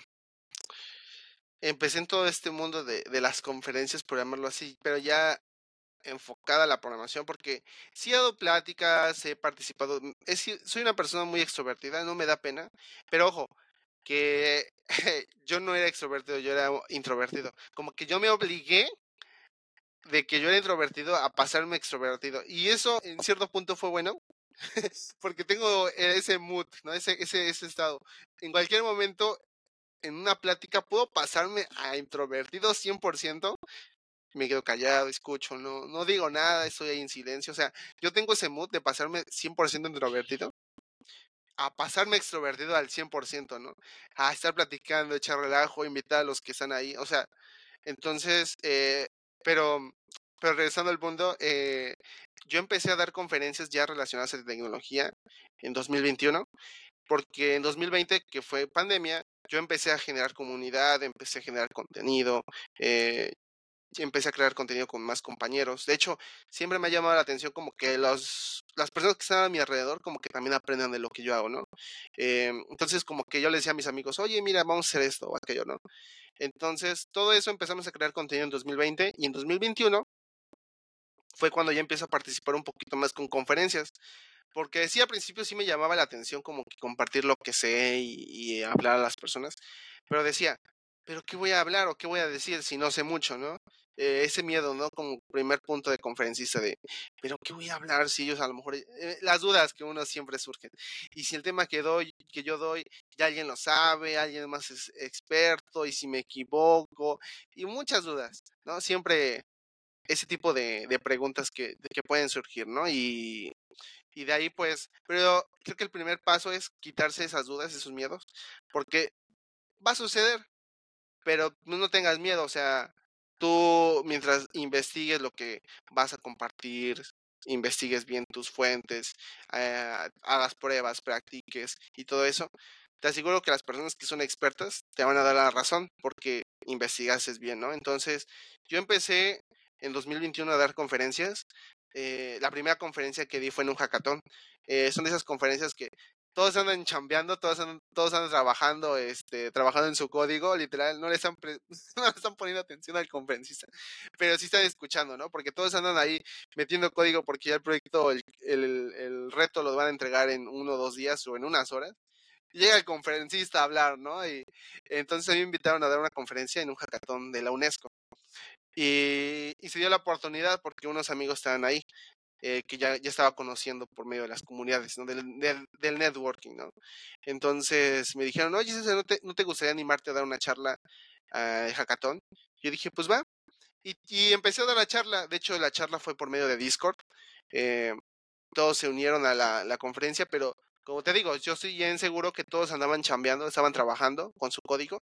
empecé en todo este mundo de, de las conferencias, por llamarlo así, pero ya enfocada a la programación porque sí he dado pláticas, he participado, mm, soy una persona muy extrovertida, no me da pena, pero ojo, que [laughs] yo no era extrovertido, yo era introvertido. Como que yo me obligué de que yo era introvertido a pasarme extrovertido. Y eso en cierto punto fue bueno, [laughs] porque tengo ese mood, ¿no? Ese, ese, ese estado. En cualquier momento, en una plática, puedo pasarme a introvertido 100%, me quedo callado, escucho, no, no digo nada, estoy ahí en silencio. O sea, yo tengo ese mood de pasarme 100% introvertido a pasarme extrovertido al 100%, ¿no? A estar platicando, echar relajo, invitar a los que están ahí. O sea, entonces, eh, pero, pero regresando al punto, eh, yo empecé a dar conferencias ya relacionadas a tecnología en 2021, porque en 2020, que fue pandemia, yo empecé a generar comunidad, empecé a generar contenido, eh, empecé a crear contenido con más compañeros. De hecho, siempre me ha llamado la atención como que los, las personas que están a mi alrededor como que también aprendan de lo que yo hago, ¿no? Eh, entonces, como que yo le decía a mis amigos, oye, mira, vamos a hacer esto o aquello, ¿no? Entonces, todo eso empezamos a crear contenido en 2020 y en 2021 fue cuando ya empiezo a participar un poquito más con conferencias. Porque sí, al principio sí me llamaba la atención como que compartir lo que sé y, y hablar a las personas, pero decía, pero ¿qué voy a hablar o qué voy a decir si no sé mucho, no? Eh, ese miedo, ¿no? Como primer punto de conferencista de, pero ¿qué voy a hablar si ellos a lo mejor, eh, las dudas que uno siempre surgen. Y si el tema que doy, que yo doy, ya alguien lo sabe, alguien más es experto, y si me equivoco, y muchas dudas, ¿no? Siempre ese tipo de, de preguntas que, que pueden surgir, ¿no? Y, y de ahí pues, pero creo que el primer paso es quitarse esas dudas, esos miedos, porque va a suceder, pero no tengas miedo, o sea, tú mientras investigues lo que vas a compartir, investigues bien tus fuentes, eh, hagas pruebas, practiques y todo eso, te aseguro que las personas que son expertas te van a dar la razón porque investigases bien, ¿no? Entonces, yo empecé en 2021 a dar conferencias. Eh, la primera conferencia que di fue en un hackathon. Eh, son de esas conferencias que todos andan chambeando, todos andan, todos andan trabajando, este, trabajando en su código, literal, no le están, [laughs] no le están poniendo atención al conferencista, pero sí están escuchando, ¿no? Porque todos andan ahí metiendo código porque ya el proyecto, el, el, el reto lo van a entregar en uno o dos días o en unas horas. Llega el conferencista a hablar, ¿no? Y entonces me invitaron a dar una conferencia en un hackathon de la UNESCO. Y, se dio la oportunidad porque unos amigos estaban ahí. Eh, que ya, ya estaba conociendo por medio de las comunidades, ¿no? Del, networking, ¿no? Entonces me dijeron, oye, ¿no te, ¿no te gustaría animarte a dar una charla de hackathon? Yo dije, pues va. Y, y, empecé a dar la charla. De hecho, la charla fue por medio de Discord. Eh, todos se unieron a la, la, conferencia, pero como te digo, yo estoy bien seguro que todos andaban chambeando, estaban trabajando con su código,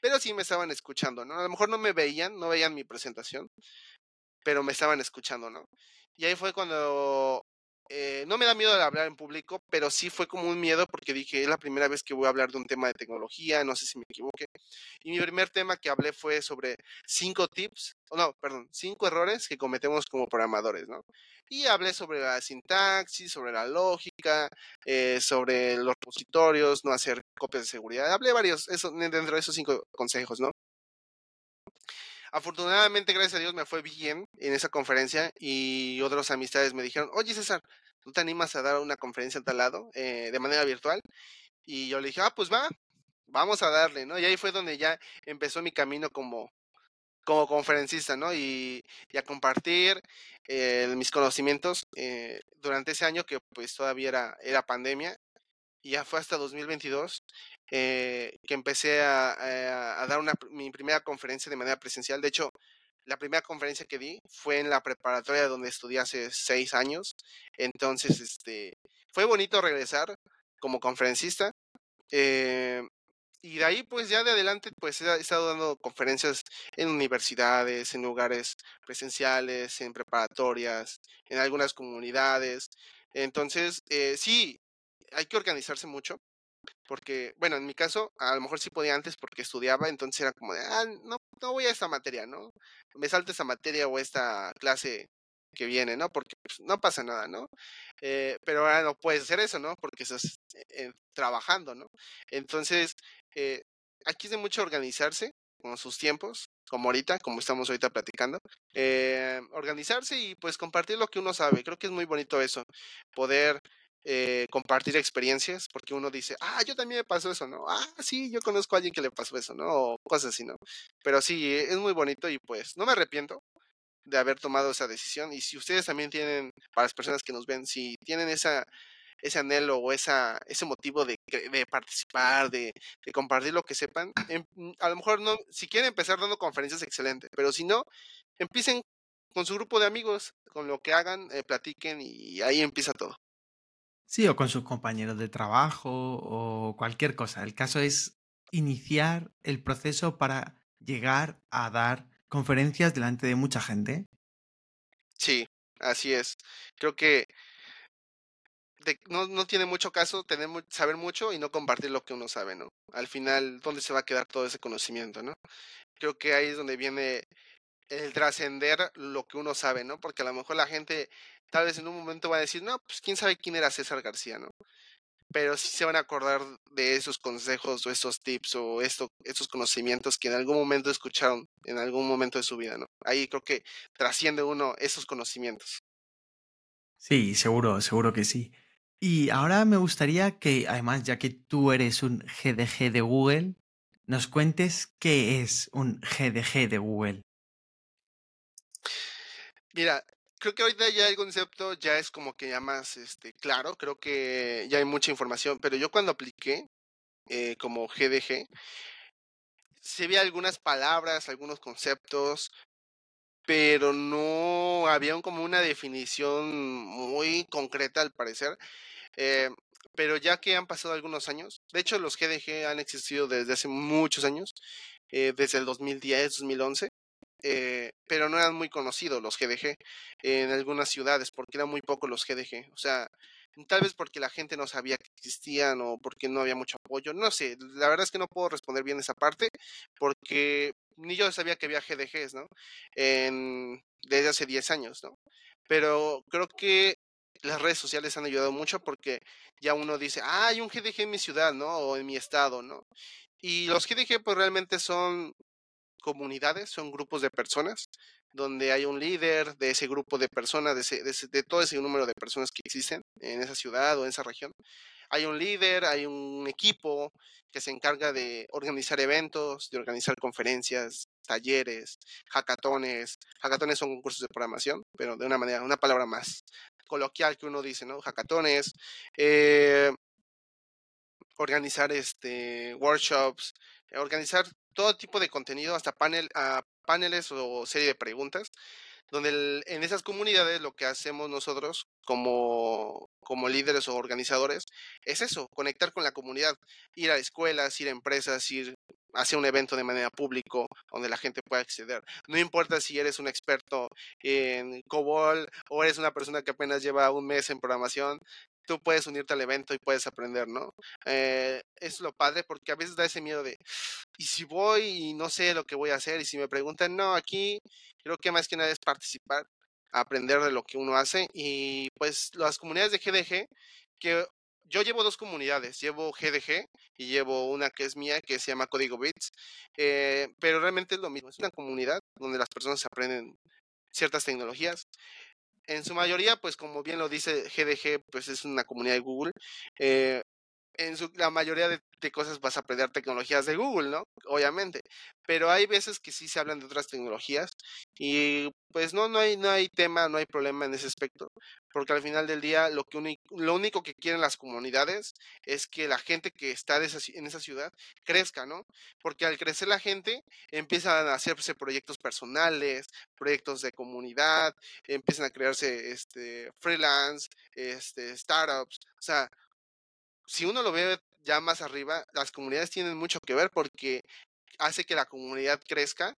pero sí me estaban escuchando, ¿no? A lo mejor no me veían, no veían mi presentación, pero me estaban escuchando, ¿no? Y ahí fue cuando eh, no me da miedo hablar en público, pero sí fue como un miedo porque dije, es la primera vez que voy a hablar de un tema de tecnología, no sé si me equivoqué. Y mi primer tema que hablé fue sobre cinco tips, o no, perdón, cinco errores que cometemos como programadores, ¿no? Y hablé sobre la sintaxis, sobre la lógica, eh, sobre los repositorios, no hacer copias de seguridad. Hablé varios, eso, dentro de esos cinco consejos, ¿no? Afortunadamente, gracias a Dios, me fue bien en esa conferencia y otras amistades me dijeron, oye César, ¿tú te animas a dar una conferencia en tal lado eh, de manera virtual? Y yo le dije, ah, pues va, vamos a darle, ¿no? Y ahí fue donde ya empezó mi camino como, como conferencista, ¿no? Y, y a compartir eh, mis conocimientos eh, durante ese año que pues todavía era, era pandemia ya fue hasta 2022 eh, que empecé a, eh, dar una, mi primera conferencia de manera presencial. De hecho, la primera conferencia que di fue en la preparatoria donde estudié hace seis años. Entonces, este, fue bonito regresar como conferencista. Eh, y de ahí, pues ya de adelante, pues he estado dando conferencias en universidades, en lugares presenciales, en preparatorias, en algunas comunidades. Entonces, eh, sí, hay que organizarse mucho, porque, bueno, en mi caso, a lo mejor sí podía antes porque estudiaba, entonces era como de, ah, no, no voy a esta materia, ¿no? Me salto esta materia o esta clase que viene, ¿no? Porque pues, no pasa nada, ¿no? Eh, pero ahora no puedes hacer eso, ¿no? Porque estás eh, trabajando, ¿no? Entonces, eh, aquí es de mucho organizarse con sus tiempos, como ahorita, como estamos ahorita platicando, eh, organizarse y pues compartir lo que uno sabe. Creo que es muy bonito eso, poder eh, compartir experiencias, porque uno dice, ah, yo también me pasó eso, ¿no? Ah, sí, yo conozco a alguien que le pasó eso, ¿no? O cosas así, ¿no? Pero sí, es muy bonito y pues no me arrepiento de haber tomado esa decisión. Y si ustedes también tienen, para las personas que nos ven, si tienen esa ese anhelo o esa, ese motivo de, de participar, de, de, compartir lo que sepan. Em, a lo mejor no, si quieren empezar dando conferencias, excelente, pero si no, empiecen con su grupo de amigos, con lo que hagan, eh, platiquen y ahí empieza todo. Sí, o con sus compañeros de trabajo o cualquier cosa. El caso es iniciar el proceso para llegar a dar conferencias delante de mucha gente. Sí, así es. Creo que no, no, tiene mucho caso tener, saber mucho y no compartir lo que uno sabe, ¿no? Al final, ¿dónde se va a quedar todo ese conocimiento, ¿no? Creo que ahí es donde viene el trascender lo que uno sabe, ¿no? Porque a lo mejor la gente tal vez en un momento va a decir, no, pues quién sabe quién era César García, ¿no? Pero sí se van a acordar de esos consejos o esos tips o esto, esos conocimientos que en algún momento escucharon, en algún momento de su vida, ¿no? Ahí creo que trasciende uno esos conocimientos. Sí, seguro, seguro que sí. Y ahora me gustaría que, además, ya que tú eres un GDG de Google, nos cuentes qué es un GDG de Google. Mira, creo que ahorita ya el concepto ya es como que ya más este, claro, creo que ya hay mucha información, pero yo cuando apliqué eh, como GDG, se vi algunas palabras, algunos conceptos, pero no había como una definición muy concreta al parecer. Eh, pero ya que han pasado algunos años, de hecho los GDG han existido desde hace muchos años, eh, desde el 2010, 2011, eh, pero no eran muy conocidos los GDG en algunas ciudades, porque eran muy pocos los GDG. O sea, tal vez porque la gente no sabía que existían o porque no había mucho apoyo, no sé, la verdad es que no puedo responder bien esa parte, porque ni yo sabía que había GDGs, ¿no? En, desde hace 10 años, ¿no? Pero creo que las redes sociales han ayudado mucho porque ya uno dice, ah, hay un GDG en mi ciudad, ¿no? O en mi estado, ¿no? Y los GDG pues realmente son comunidades, son grupos de personas donde hay un líder de ese grupo de personas, de, ese, de, todo ese número de personas que existen en esa ciudad o en esa región. Hay un líder, hay un equipo que se encarga de organizar eventos, de organizar conferencias, talleres, hackatones. Hackatones son concursos de programación, pero de una manera, una palabra más coloquial que uno dice, ¿no? Hackatones, eh, organizar este, workshops, organizar todo tipo de contenido, hasta panel, uh, paneles o serie de preguntas, donde en esas comunidades lo que hacemos nosotros como, como líderes o organizadores es eso, conectar con la comunidad, ir a escuelas, ir a empresas, ir hacia un evento de manera público donde la gente pueda acceder. No importa si eres un experto en COBOL o eres una persona que apenas lleva un mes en programación, tú puedes unirte al evento y puedes aprender, ¿no? Eh, es lo padre porque a veces da ese miedo de, y si voy y no sé lo que voy a hacer y si me preguntan, no, aquí creo que más que nada es participar, aprender de lo que uno hace y pues las comunidades de GDG, que yo llevo dos comunidades, llevo GDG y llevo una que es mía que se llama Código Bits, eh, pero realmente es lo mismo, es una comunidad donde las personas aprenden ciertas tecnologías en su mayoría, pues como bien lo dice GDG, pues es una comunidad de Google. Eh, en su, la mayoría de, de, cosas vas a aprender tecnologías de Google, ¿no? Obviamente. Pero hay veces que sí se hablan de otras tecnologías y pues no, no hay, no hay tema, no hay problema en ese aspecto. Porque al final del día lo, que lo único que quieren las comunidades es que la gente que está de esa, en esa ciudad crezca, ¿no? Porque al crecer la gente empiezan a hacerse proyectos personales, proyectos de comunidad, empiezan a crearse este, freelance, este, startups, o sea, si uno lo ve ya más arriba, las comunidades tienen mucho que ver porque hace que la comunidad crezca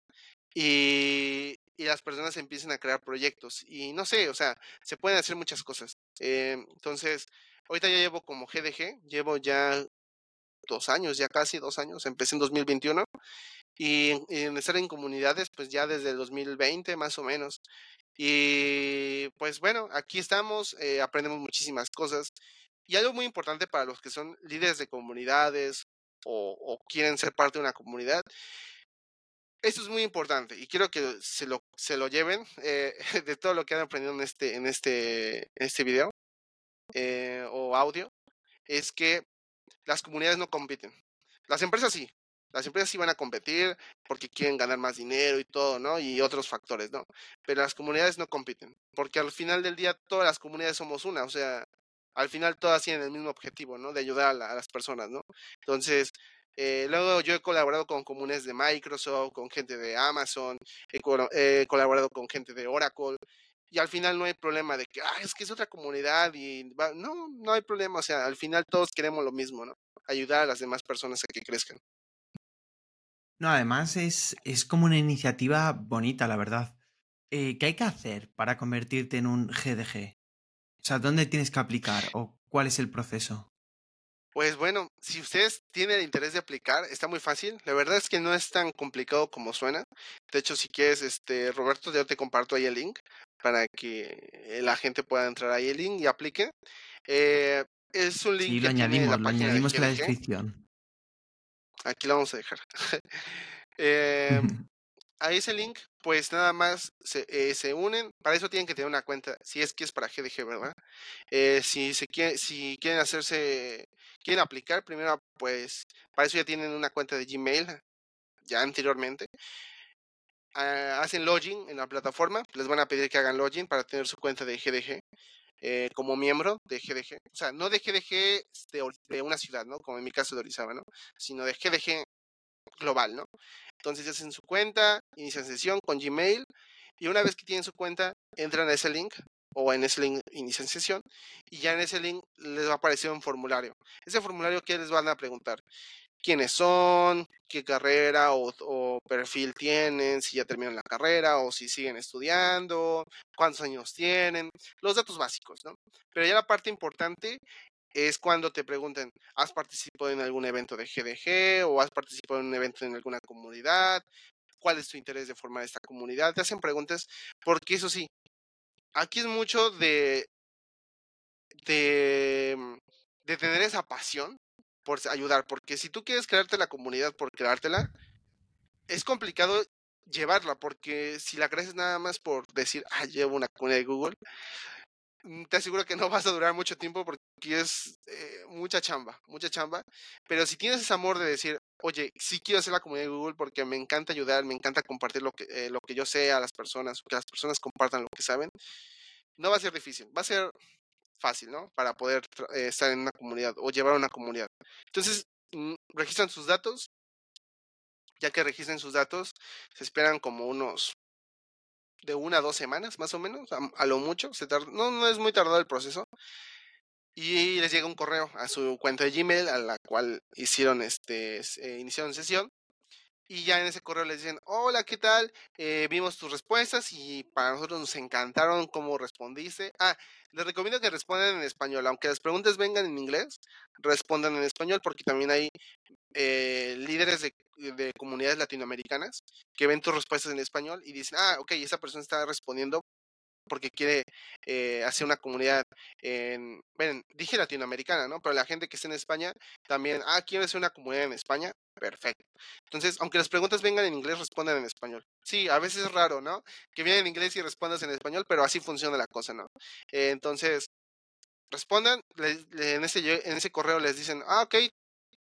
y, y, las personas empiecen a crear proyectos. Y no sé, o sea, se pueden hacer muchas cosas. Eh, entonces, ahorita ya llevo como GDG, llevo ya dos años, ya casi dos años, empecé en 2021 y, en estar en comunidades pues ya desde el 2020 más o menos. Y pues bueno, aquí estamos, eh, aprendemos muchísimas cosas. Y algo muy importante para los que son líderes de comunidades o, quieren ser parte de una comunidad, esto es muy importante y quiero que se lo, se lo lleven eh, [laughs] de todo lo que han aprendido en este, en este, este video eh, o audio, es que las comunidades no compiten. Las empresas sí, las empresas sí van a competir porque quieren ganar más dinero y todo, ¿no? Y otros factores, ¿no? Pero las comunidades no compiten, porque al final del día todas las comunidades somos una, o sea, al final todas tienen el mismo objetivo, ¿no? De ayudar a, las personas, ¿no? Entonces, eh, luego yo he colaborado con comunidades de Microsoft, con gente de Amazon, he, colaborado con gente de Oracle y al final no hay problema de que, ah, es que es otra comunidad y no, no hay problema, o sea, al final todos queremos lo mismo, ¿no? Ayudar a las demás personas a que crezcan. No, además es, es como una iniciativa bonita, la verdad. Eh, ¿Qué hay que hacer para convertirte en un GDG? O sea, ¿dónde tienes que aplicar o cuál es el proceso? Pues bueno, si ustedes tienen el interés de aplicar, está muy fácil. La verdad es que no es tan complicado como suena. De hecho, si quieres, este, Roberto, yo te comparto ahí el link para que la gente pueda entrar ahí el link y aplique. Eh, es un link. Sí, lo añadimos, lo añadimos en la descripción. Aquí lo vamos a dejar. [laughs] [laughs] eh, a ese link, pues nada más se, eh, se, unen. Para eso tienen que tener una cuenta, si es que es para GDG, ¿verdad? Eh, si, se quiere, si quieren hacerse, quieren aplicar, primero, pues para eso ya tienen una cuenta de Gmail, ya anteriormente. Ah, hacen login en la plataforma, les van a pedir que hagan login para tener su cuenta de GDG. Eh, como miembro de GDG. O sea, no de GDG de, una ciudad, ¿no? Como en mi caso de Orizaba, ¿no? Sino de GDG global, ¿no? Entonces hacen su cuenta, inician sesión con Gmail y una vez que tienen su cuenta, entran a ese link o en ese link inician sesión y ya en ese link les va a aparecer un formulario. Ese formulario que les van a preguntar quiénes son, qué carrera o, perfil tienen, si ya terminaron la carrera o si siguen estudiando, cuántos años tienen, los datos básicos, ¿no? Pero ya la parte importante es cuando te pregunten, ¿has participado en algún evento de GDG o has participado en un evento en alguna comunidad? ¿Cuál es tu interés de formar esta comunidad? Te hacen preguntas porque eso sí, aquí es mucho de, de, de tener esa pasión por ayudar, porque si tú quieres crearte la comunidad por creártela, es complicado llevarla, porque si la crees nada más por decir, ah, llevo una comunidad de Google, mm, te aseguro que no vas a durar mucho tiempo porque es eh, mucha chamba, mucha chamba. Pero si tienes ese amor de decir, oye, sí quiero hacer la comunidad de Google porque me encanta ayudar, me encanta compartir lo que, eh, lo que yo sé a las personas, que las personas compartan lo que saben, no va a ser difícil, va a ser fácil, ¿no? Para poder eh, estar en una comunidad o llevar a una comunidad. Entonces, mm, registran sus datos. Ya que registren sus datos, se esperan como unos de una dos semanas, más o menos, a, lo mucho. Se no, no es muy tardado el proceso. Y les llega un correo a su cuenta de Gmail, a la cual hicieron este, eh, iniciaron sesión y ya en ese correo les dicen, hola, ¿qué tal? Eh, vimos tus respuestas y para nosotros nos encantaron cómo respondiste. Ah, les recomiendo que respondan en español, aunque las preguntas vengan en inglés, respondan en español porque también hay eh, líderes de, de, comunidades latinoamericanas que ven tus respuestas en español y dicen, ah, ok, esa persona está respondiendo porque quiere eh, hacer una comunidad en, dije latinoamericana, ¿no? Pero la gente que está en España también, ah, quiero hacer una comunidad en España, perfecto. Entonces, aunque las preguntas vengan en inglés, respondan en español. Sí, a veces es raro, ¿no? Que vienen en inglés y respondas en español, pero así funciona la cosa, ¿no? Entonces, respondan, en, ese, en ese correo les dicen, ah, ok,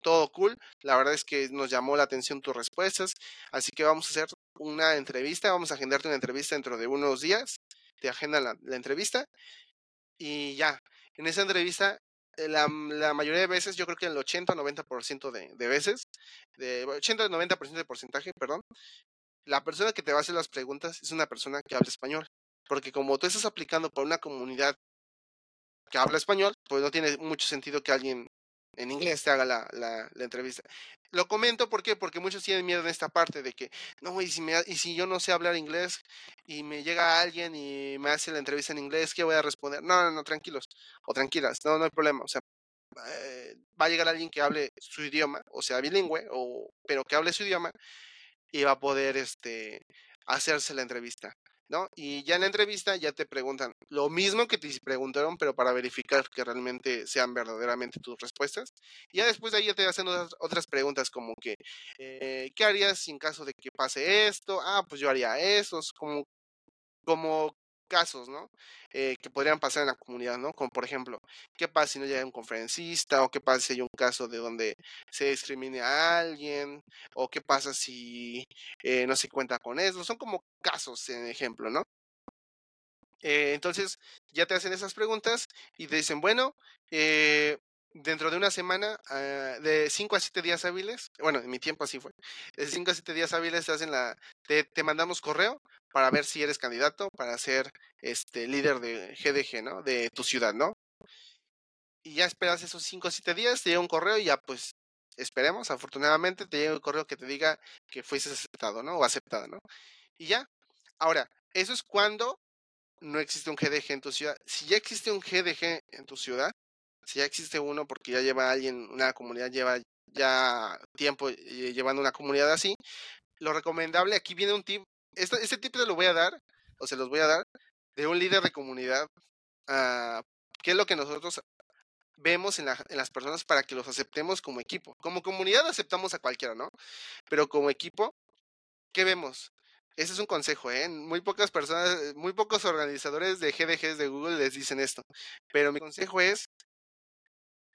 todo cool. La verdad es que nos llamó la atención tus respuestas. Así que vamos a hacer una entrevista. Vamos a agendarte una entrevista dentro de unos días te agenda la, entrevista y ya, en esa entrevista, eh, la, mayoría de veces, yo creo que el 80-90% de, de veces, de 80-90% de porcentaje, perdón, la persona que te va a hacer las preguntas es una persona que habla español. Porque como tú estás aplicando por una comunidad que habla español, pues no tiene mucho sentido que alguien en inglés te haga la, la, entrevista. lo comento ¿por porque muchos tienen miedo en esta parte de que, no, y si, me, y si yo no sé hablar inglés y me llega alguien y me hace la entrevista en inglés, ¿qué voy a responder? No, no, no, tranquilos o tranquilas, no, no hay problema. O sea, eh, va a llegar alguien que hable su idioma, o sea, bilingüe, o, pero que hable su idioma y va a poder este, hacerse la entrevista. ¿No? Y ya en la entrevista ya te preguntan lo mismo que te preguntaron, pero para verificar que realmente sean verdaderamente tus respuestas. Y ya después de ahí ya te hacen otras, preguntas como que, eh, ¿qué harías en caso de que pase esto? Ah, pues yo haría eso, como, como casos, ¿no? Eh, que podrían pasar en la comunidad, ¿no? Como por ejemplo, ¿qué pasa si no llega un conferencista? ¿O qué pasa si hay un caso de donde se discrimine a alguien? ¿O qué pasa si eh, no se cuenta con eso? Son como casos, en ejemplo, ¿no? Eh, entonces, ya te hacen esas preguntas y te dicen, bueno, dentro de una semana, ah, de 5 a 7 días hábiles, bueno, en mi tiempo así fue, de 5 a 7 días hábiles te hacen la, te, te, mandamos correo para ver si eres candidato para ser este líder de GDG, ¿no? De tu ciudad, ¿no? Y ya esperas esos 5 o 7 días, te llega un correo y ya pues esperemos, afortunadamente te llega un correo que te diga que fuiste aceptado, ¿no? O aceptada, ¿no? Y ya. Ahora, eso es cuando no existe un GDG en tu ciudad. Si ya existe un GDG en tu ciudad, si ya existe uno porque ya lleva alguien, una comunidad lleva ya tiempo eh, llevando una comunidad así, lo recomendable, aquí viene un tip este, este tip se lo voy a dar, o se los voy a dar, de un líder de comunidad, uh, que es lo que nosotros vemos en, en, las personas para que los aceptemos como equipo. Como comunidad aceptamos a cualquiera, ¿no? Pero como equipo, ¿qué vemos? Ese es un consejo, ¿eh? Muy pocas personas, muy pocos organizadores de GDGs de Google les dicen esto. Pero mi consejo es,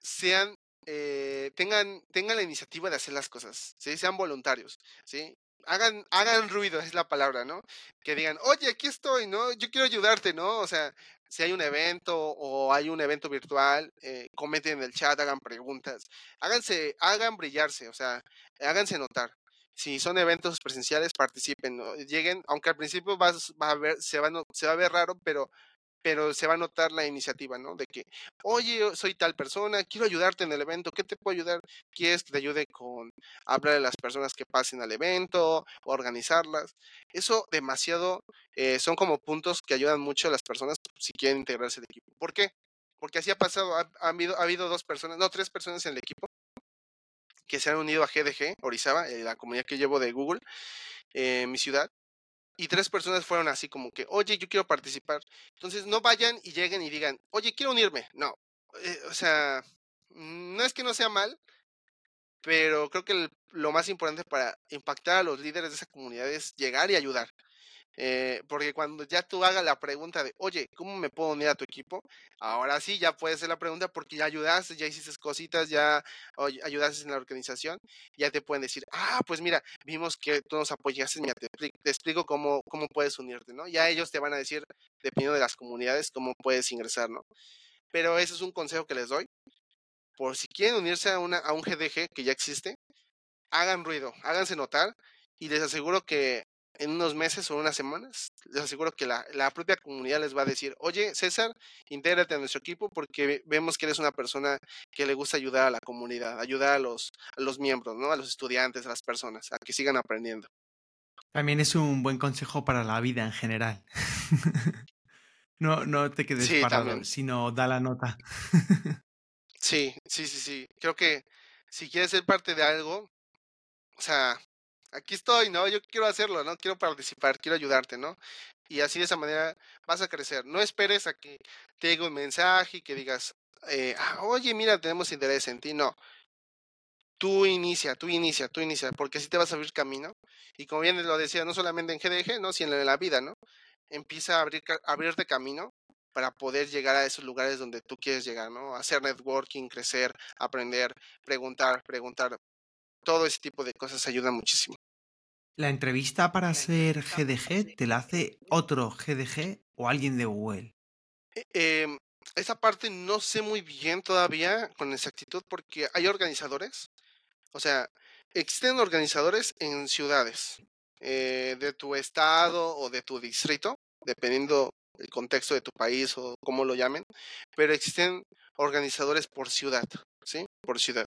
sean, eh, tengan, tengan la iniciativa de hacer las cosas, ¿sí? Sean voluntarios, ¿sí? hagan, hagan ruido, es la palabra, ¿no? Que digan, oye, aquí estoy, ¿no? Yo quiero ayudarte, ¿no? O sea, si hay un evento o hay un evento virtual, eh, comenten en el chat, hagan preguntas, háganse, hagan brillarse, o sea, háganse notar. Si son eventos presenciales, participen, ¿no? lleguen, aunque al principio va, va a ver, se va, se va a ver raro, pero pero se va a notar la iniciativa, ¿no? De que, oye, soy tal persona, quiero ayudarte en el evento, ¿qué te puedo ayudar? ¿Quieres que te ayude con hablar de las personas que pasen al evento, organizarlas? Eso demasiado, eh, son como puntos que ayudan mucho a las personas si quieren integrarse al equipo. ¿Por qué? Porque así ha pasado, ha, habido, ha habido dos personas, no, tres personas en el equipo que se han unido a GDG, Orizaba, eh, la comunidad que llevo de Google, eh, mi ciudad, y tres personas fueron así como que, oye, yo quiero participar. Entonces no vayan y lleguen y digan, oye, quiero unirme. No, eh, o sea, no es que no sea mal, pero creo que lo más importante para impactar a los líderes de esa comunidad es llegar y ayudar. Eh, porque cuando ya tú hagas la pregunta de, oye, ¿cómo me puedo unir a tu equipo? Ahora sí, ya puedes hacer la pregunta porque ya ayudaste, ya hiciste cositas, ya ayudaste en la organización, ya te pueden decir, ah, pues mira, vimos que tú nos apoyaste, mira, te, te explico cómo, cómo puedes unirte, ¿no? Ya ellos te van a decir, dependiendo de las comunidades, cómo puedes ingresar, ¿no? Pero ese es un consejo que les doy. Por si quieren unirse a, a un GDG que ya existe, hagan ruido, háganse notar y les aseguro que en unos meses o unas semanas, les aseguro que la, la, propia comunidad les va a decir, oye, César, intégrate a nuestro equipo porque vemos que eres una persona que le gusta ayudar a la comunidad, ayudar a los, a los miembros, ¿no? A los estudiantes, a las personas, a que sigan aprendiendo. También es un buen consejo para la vida en general. [laughs] no, no te quedes sí, parado, también. sino da la nota. [laughs] sí, sí, sí, sí. Creo que si quieres ser parte de algo, o sea, aquí estoy, ¿no? Yo quiero hacerlo, ¿no? Quiero participar, quiero ayudarte, ¿no? Y así de esa manera vas a crecer. No esperes a que te llegue un mensaje y que digas, eh, ah, oye, mira, tenemos interés en ti. No. Tú inicia, tú inicia, tú inicia, porque así te vas a abrir camino. Y como bien lo decía, no solamente en GDG, ¿no? Sino en la vida, ¿no? Empieza a abrir, abrirte camino para poder llegar a esos lugares donde tú quieres llegar, ¿no? Hacer networking, crecer, aprender, preguntar, preguntar, todo ese tipo de cosas ayuda muchísimo. ¿La entrevista para ser GDG te la hace otro GDG o alguien de Google? Eh, esa parte no sé muy bien todavía con exactitud porque hay organizadores. O sea, existen organizadores en ciudades eh, de tu estado o de tu distrito, dependiendo el contexto de tu país o cómo lo llamen, pero existen organizadores por ciudad, ¿sí? Por ciudad.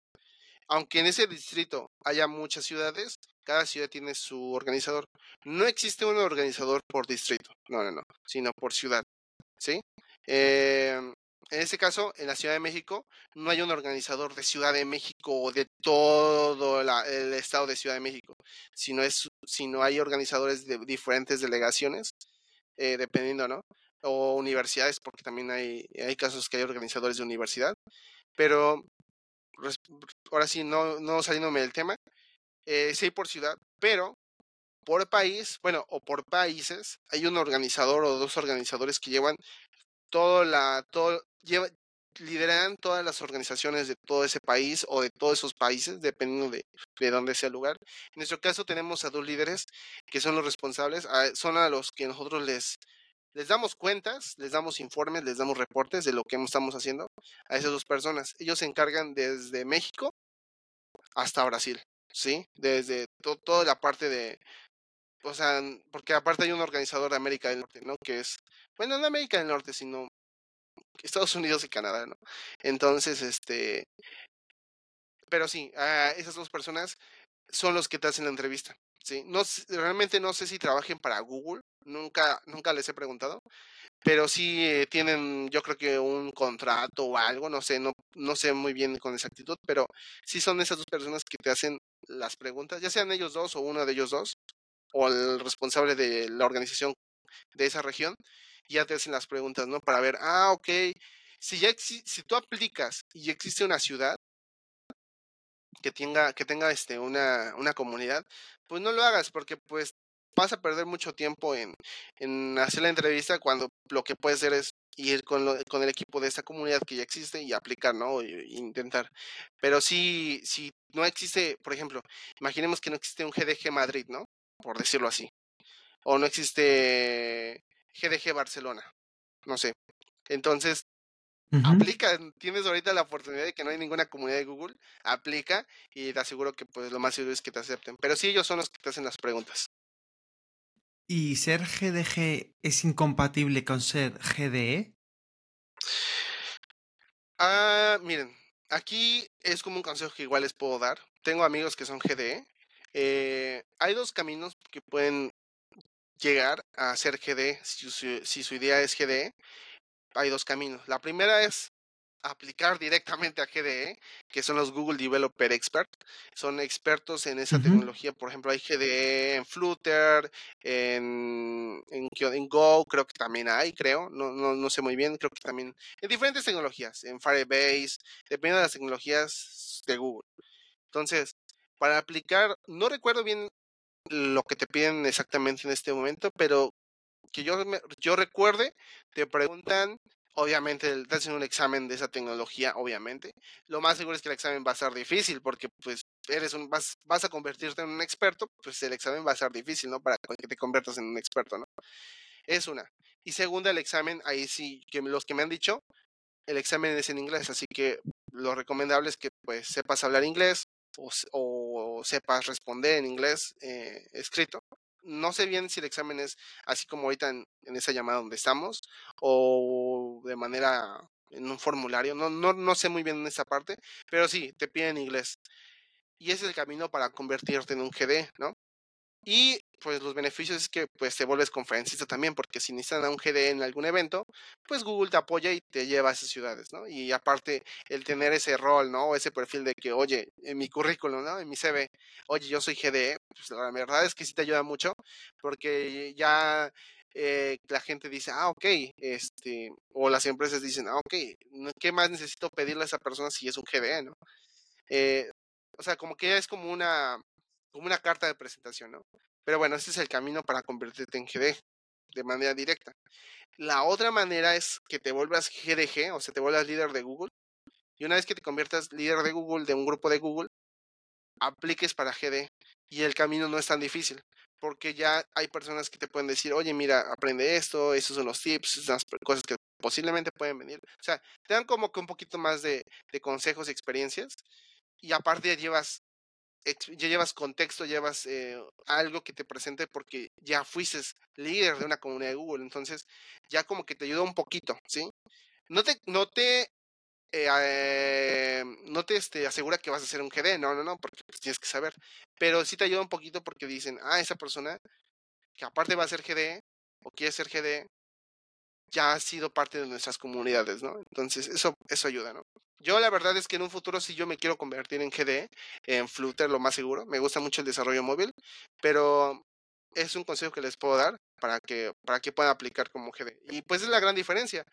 Aunque en ese distrito haya muchas ciudades, cada ciudad tiene su organizador. No existe un organizador por distrito, no, no, no, sino por ciudad, ¿sí? Em, en este caso, en la Ciudad de México, no hay un organizador de Ciudad de México o de todo el estado de Ciudad de México, sino, es, sino hay organizadores de diferentes delegaciones, eh, dependiendo, ¿no? O universidades, porque también hay, hay casos que hay organizadores de universidad. Pero, ahora sí, no, no saliéndome del tema, eh, sí por ciudad, pero por país, bueno, o por países, hay un organizador o dos organizadores que llevan todo la, todo, lleva, lideran todas las organizaciones de todo ese país o de todos esos países, dependiendo de, de dónde sea el lugar. En nuestro caso tenemos a dos líderes que son los responsables, son a los que nosotros les, les damos cuentas, les damos informes, les damos reportes de lo que estamos haciendo a esas dos personas. Ellos se encargan desde México hasta Brasil, ¿sí? Desde toda la parte de, o sea, porque aparte hay un organizador de América del Norte, ¿no? Que es, bueno, no América del Norte, sino Estados Unidos y Canadá, ¿no? Entonces, este, pero sí, a esas dos personas son los que te hacen la entrevista, ¿sí? No, realmente no sé si trabajen para Google, nunca, nunca les he preguntado, pero sí eh, tienen, yo creo que un contrato o algo, no sé, no, no sé muy bien con exactitud, pero sí son esas dos personas que te hacen las preguntas, ya sean ellos dos o uno de ellos dos, o el responsable de la organización de esa región, ya te hacen las preguntas, ¿no? Para ver, ah, ok, si ya si tú aplicas y existe una ciudad que tenga, que tenga este, una, una comunidad, pues no lo hagas porque pues vas a perder mucho tiempo en, en hacer la entrevista cuando lo que puedes hacer es ir con, lo, con el equipo de esta comunidad que ya existe y aplicar, ¿no? E intentar. Pero si, si no existe, por ejemplo, imaginemos que no existe un GDG Madrid, ¿no? Por decirlo así. O no existe GDG Barcelona. No sé. Entonces, aplica. Tienes ahorita la oportunidad de que no hay ninguna comunidad de Google. Aplica y te aseguro que pues lo más seguro es que te acepten. Pero sí, ellos son los que te hacen las preguntas. ¿Y ser GDG es incompatible con ser GDE? Ah, miren, aquí es como un consejo que igual les puedo dar. Tengo amigos que son GDE. Eh, hay dos caminos que pueden llegar a ser GD, si su, si su idea es GDE, hay dos caminos. La primera es aplicar directamente a GDE, que son los Google Developer Expert. Son expertos en esa tecnología. Por ejemplo, hay GDE en Flutter, en, en, Go, creo que también hay, creo. No, no, no, sé muy bien, creo que también en diferentes tecnologías, en Firebase, dependiendo de las tecnologías de Google. Entonces, para aplicar, no recuerdo bien lo que te piden exactamente en este momento, pero que yo, yo recuerde, te preguntan, obviamente, te hacen un examen de esa tecnología, obviamente. Lo más seguro es que el examen va a ser difícil, porque pues eres un, vas, vas a convertirte en un experto, pues el examen va a ser difícil, ¿no? Para que te conviertas en un experto, ¿no? Es una. Y segunda, el examen, ahí sí, que los que me han dicho, el examen es en inglés, así que lo recomendable es que pues sepas hablar inglés, o, sepas responder en inglés eh, escrito. No sé bien si el examen es así como ahorita en, esa llamada donde estamos o de manera en un formulario. No, no, no sé muy bien en esa parte, pero sí, te piden inglés. Y ese es el camino para convertirte en un GD, ¿no? Y pues los beneficios es que pues te vuelves conferencista también, porque si necesitan a un GD en algún evento, pues Google te apoya y te lleva a esas ciudades, ¿no? Y aparte el tener ese rol, ¿no? Ese perfil de que, oye, en mi currículum, ¿no? En mi CV, oye, yo soy GD, pues la verdad es que sí te ayuda mucho, porque ya eh, la gente dice, ah, ok, este, o las empresas dicen, ah, ok, ¿qué más necesito pedirle a esa persona si es un GD, ¿no? Eh, o sea, como que es como una como una carta de presentación, ¿no? Pero bueno, este es el camino para convertirte en GD de manera directa. La otra manera es que te vuelvas GDG, o sea, te vuelvas líder de Google. Y una vez que te conviertas líder de Google, de un grupo de Google, apliques para GD. Y el camino no es tan difícil, porque ya hay personas que te pueden decir, oye, mira, aprende esto, esos son los tips, esas cosas que posiblemente pueden venir. O sea, te dan como que un poquito más de, de consejos y experiencias. Y aparte llevas ya llevas contexto, llevas eh, algo que te presente porque ya fuiste líder de una comunidad de Google, entonces ya como que te ayuda un poquito, ¿sí? No te, no te eh, no te este, asegura que vas a hacer un GD, no, no, no, porque pues, tienes que saber. Pero sí te ayuda un poquito porque dicen, ah, esa persona que aparte va a ser GD o quiere ser GD, ya ha sido parte de nuestras comunidades, ¿no? Entonces, eso, eso ayuda, ¿no? Yo la verdad es que en un futuro sí yo me quiero convertir en GD, en Flutter lo más seguro. Me gusta mucho el desarrollo móvil, pero es un consejo que les puedo dar para que, para que puedan aplicar como GD. Y pues es la gran diferencia.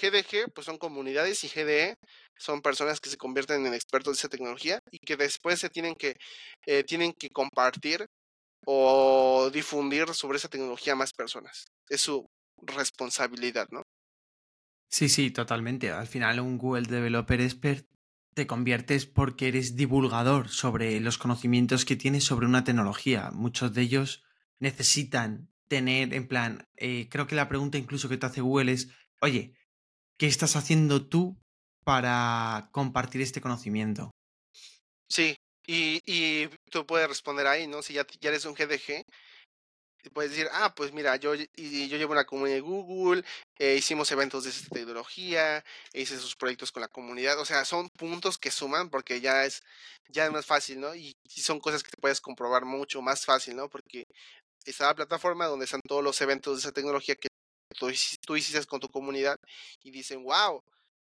GDG pues son comunidades y GDE son personas que se convierten en expertos de esa tecnología y que después se tienen que, eh, tienen que compartir o difundir sobre esa tecnología a más personas. Es su responsabilidad, ¿no? Sí, sí, totalmente. Al final un Google Developer Expert te conviertes porque eres divulgador sobre los conocimientos que tienes sobre una tecnología. Muchos de ellos necesitan tener, en plan, eh, creo que la pregunta incluso que te hace Google es, oye, ¿qué estás haciendo tú para compartir este conocimiento? Sí, y, y tú puedes responder ahí, ¿no? Si ya, ya eres un GDG, puedes decir, ah, pues mira, yo, y yo llevo una comunidad de Google, eh, hicimos eventos de esta tecnología, hice esos proyectos con la comunidad, o sea, son puntos que suman porque ya es, ya es más fácil, ¿no? Y, son cosas que te puedes comprobar mucho más fácil, ¿no? Porque está la plataforma donde están todos los eventos de esa tecnología que tú, hiciste con tu comunidad y dicen, wow,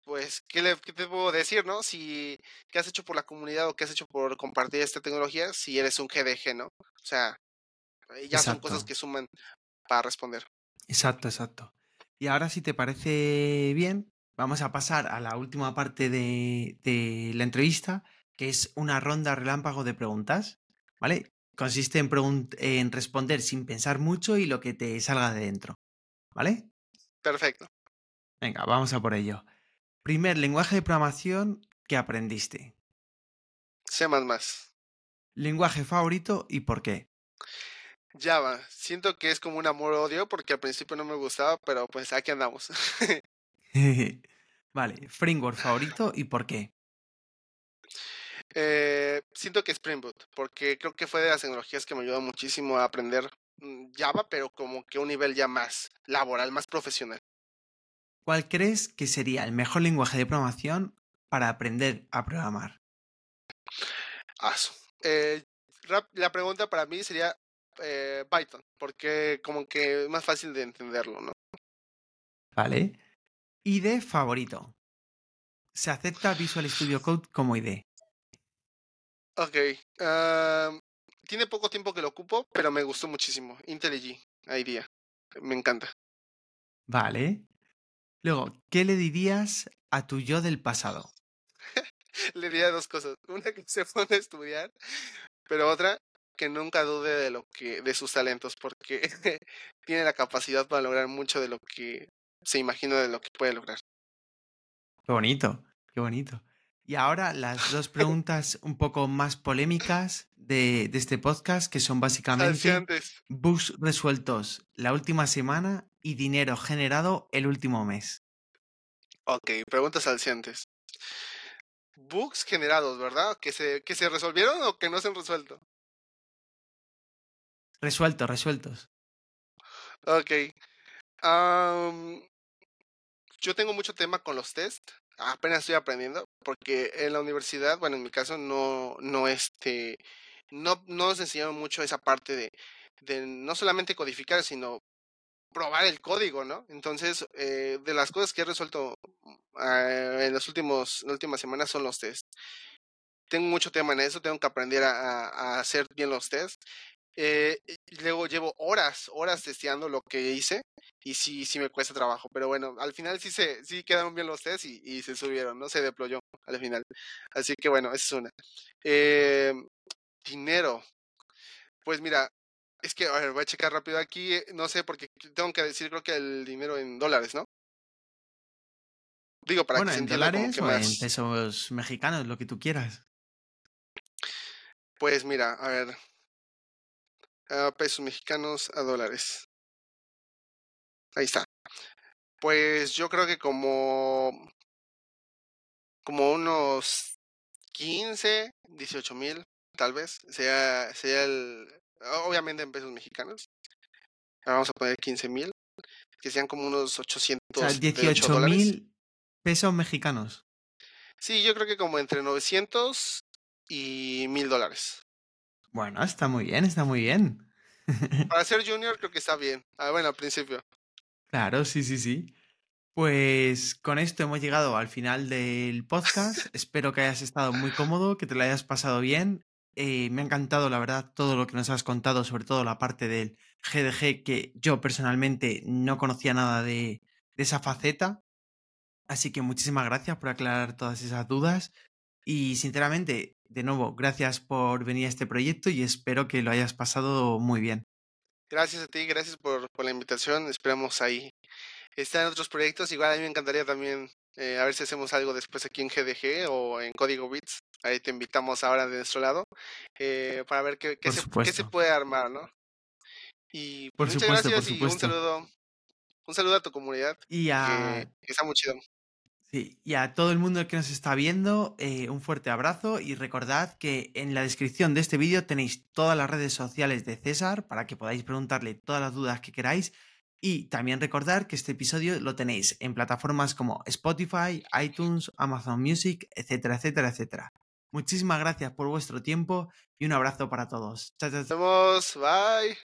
pues, ¿qué, le, ¿qué, te puedo decir, no? Si, ¿qué has hecho por la comunidad o qué has hecho por compartir esta tecnología si eres un GDG, ¿no? O sea, ya son cosas que suman para responder. Exacto, exacto. Y ahora, si te parece bien, vamos a pasar a la última parte de, de la entrevista, que es una ronda relámpago de preguntas, ¿vale? Consiste en, en responder sin pensar mucho y lo que te salga de dentro, ¿vale? Perfecto. Venga, vamos a por ello. Primer lenguaje de programación que aprendiste. C++. Lenguaje favorito y por qué. Java. Siento que es como un amor-odio porque al principio no me gustaba, pero pues aquí andamos. [laughs] [laughs] vale, framework favorito y por qué. Eh, siento que Spring Boot, porque creo que fue de las tecnologías que me ayudó muchísimo a aprender mm, Java, pero como que a un nivel ya más laboral, más profesional. ¿Cuál crees que sería el mejor lenguaje de programación para aprender a programar? Eh, la pregunta para mí sería eh, Python, porque como que es más fácil de entenderlo, ¿no? Vale. ID favorito. Se acepta Visual Studio Code como ID. Ok. tiene poco tiempo que lo ocupo, pero me gustó muchísimo. IntelliJ, idea. Me encanta. Vale. Luego, ¿qué le dirías a tu yo del pasado? [laughs] le diría dos cosas. Una que se [laughs] pone a estudiar, pero otra que nunca dude de lo que de sus talentos porque [laughs] tiene la capacidad para lograr mucho de lo que se imagina de lo que puede lograr. Qué bonito, qué bonito. Y ahora las dos [laughs] preguntas un poco más polémicas de, de este podcast, que son básicamente bugs resueltos la última semana y dinero generado el último mes. Ok, preguntas alcientes. Bugs generados, ¿verdad? ¿Que se, ¿Que se resolvieron o que no se han resuelto? Resueltos, resueltos. Ok. yo tengo mucho tema con los test. Apenas estoy aprendiendo. Porque en la universidad, bueno, en mi caso, no, no, este, no, no nos enseñaron mucho esa parte de, de no solamente codificar, sino probar el código, ¿no? Entonces, eh, de las cosas que he resuelto ah, en los últimos, las últimas semanas son los tests. Tengo mucho tema en eso, tengo que aprender a, a hacer bien los tests. Eh, y luego llevo horas, horas testeando lo que hice y sí, sí me cuesta trabajo. Pero bueno, al final sí se, sí quedaron bien los tests y, se subieron, ¿no? Se deployó al final. Así que bueno, esa es una. Eh, dinero. Pues mira, es que, a ver, voy a checar rápido aquí. Eh, no sé, porque tengo que decir, creo que el dinero en dólares, ¿no? Digo, para que se en dólares o en pesos mexicanos, lo que tú quieras. Pues mira, a ver, a pesos mexicanos a dólares. Ahí está. Pues yo creo que como como unos 15, 18 mil, tal vez, sea, sea el, obviamente en pesos mexicanos. vamos a poner 15 mil, que sean como unos 800. O sea, 18 mil pesos mexicanos. Sí, yo creo que como entre 900 y 1000 dólares. Bueno, está muy bien, está muy bien. [laughs] Para ser junior creo que está bien. Ah, bueno, al principio. Claro, sí, sí, sí. Pues con esto hemos llegado al final del podcast. [laughs] Espero que hayas estado muy cómodo, que te lo hayas pasado bien. Eh, me ha encantado, la verdad, todo lo que nos has contado, sobre todo la parte del GDG, que yo personalmente no conocía nada de, de esa faceta. Así que muchísimas gracias por aclarar todas esas dudas. Y sinceramente, de nuevo, gracias por venir a este proyecto y espero que lo hayas pasado muy bien. Gracias a ti, gracias por, por la invitación. Esperamos ahí estar en otros proyectos. Igual a mí me encantaría también eh, a ver si hacemos algo después aquí en GDG o en Código Bits. Ahí te invitamos ahora de nuestro lado eh, para ver qué, se, qué supuesto. se puede armar, ¿no? Y Por pues, muchas supuesto, por gracias y un saludo, un saludo a tu comunidad, Y que, a, que está muy chido. Sí, y a todo el mundo que nos está viendo, eh, un fuerte abrazo y recordad que en la descripción de este vídeo tenéis todas las redes sociales de César para que podáis preguntarle todas las dudas que queráis. Y también recordar que este episodio lo tenéis en plataformas como Spotify, iTunes, Amazon Music, etcétera, etcétera, etcétera. Muchísimas gracias por vuestro tiempo y un abrazo para todos. Chao, chao, Nos bye.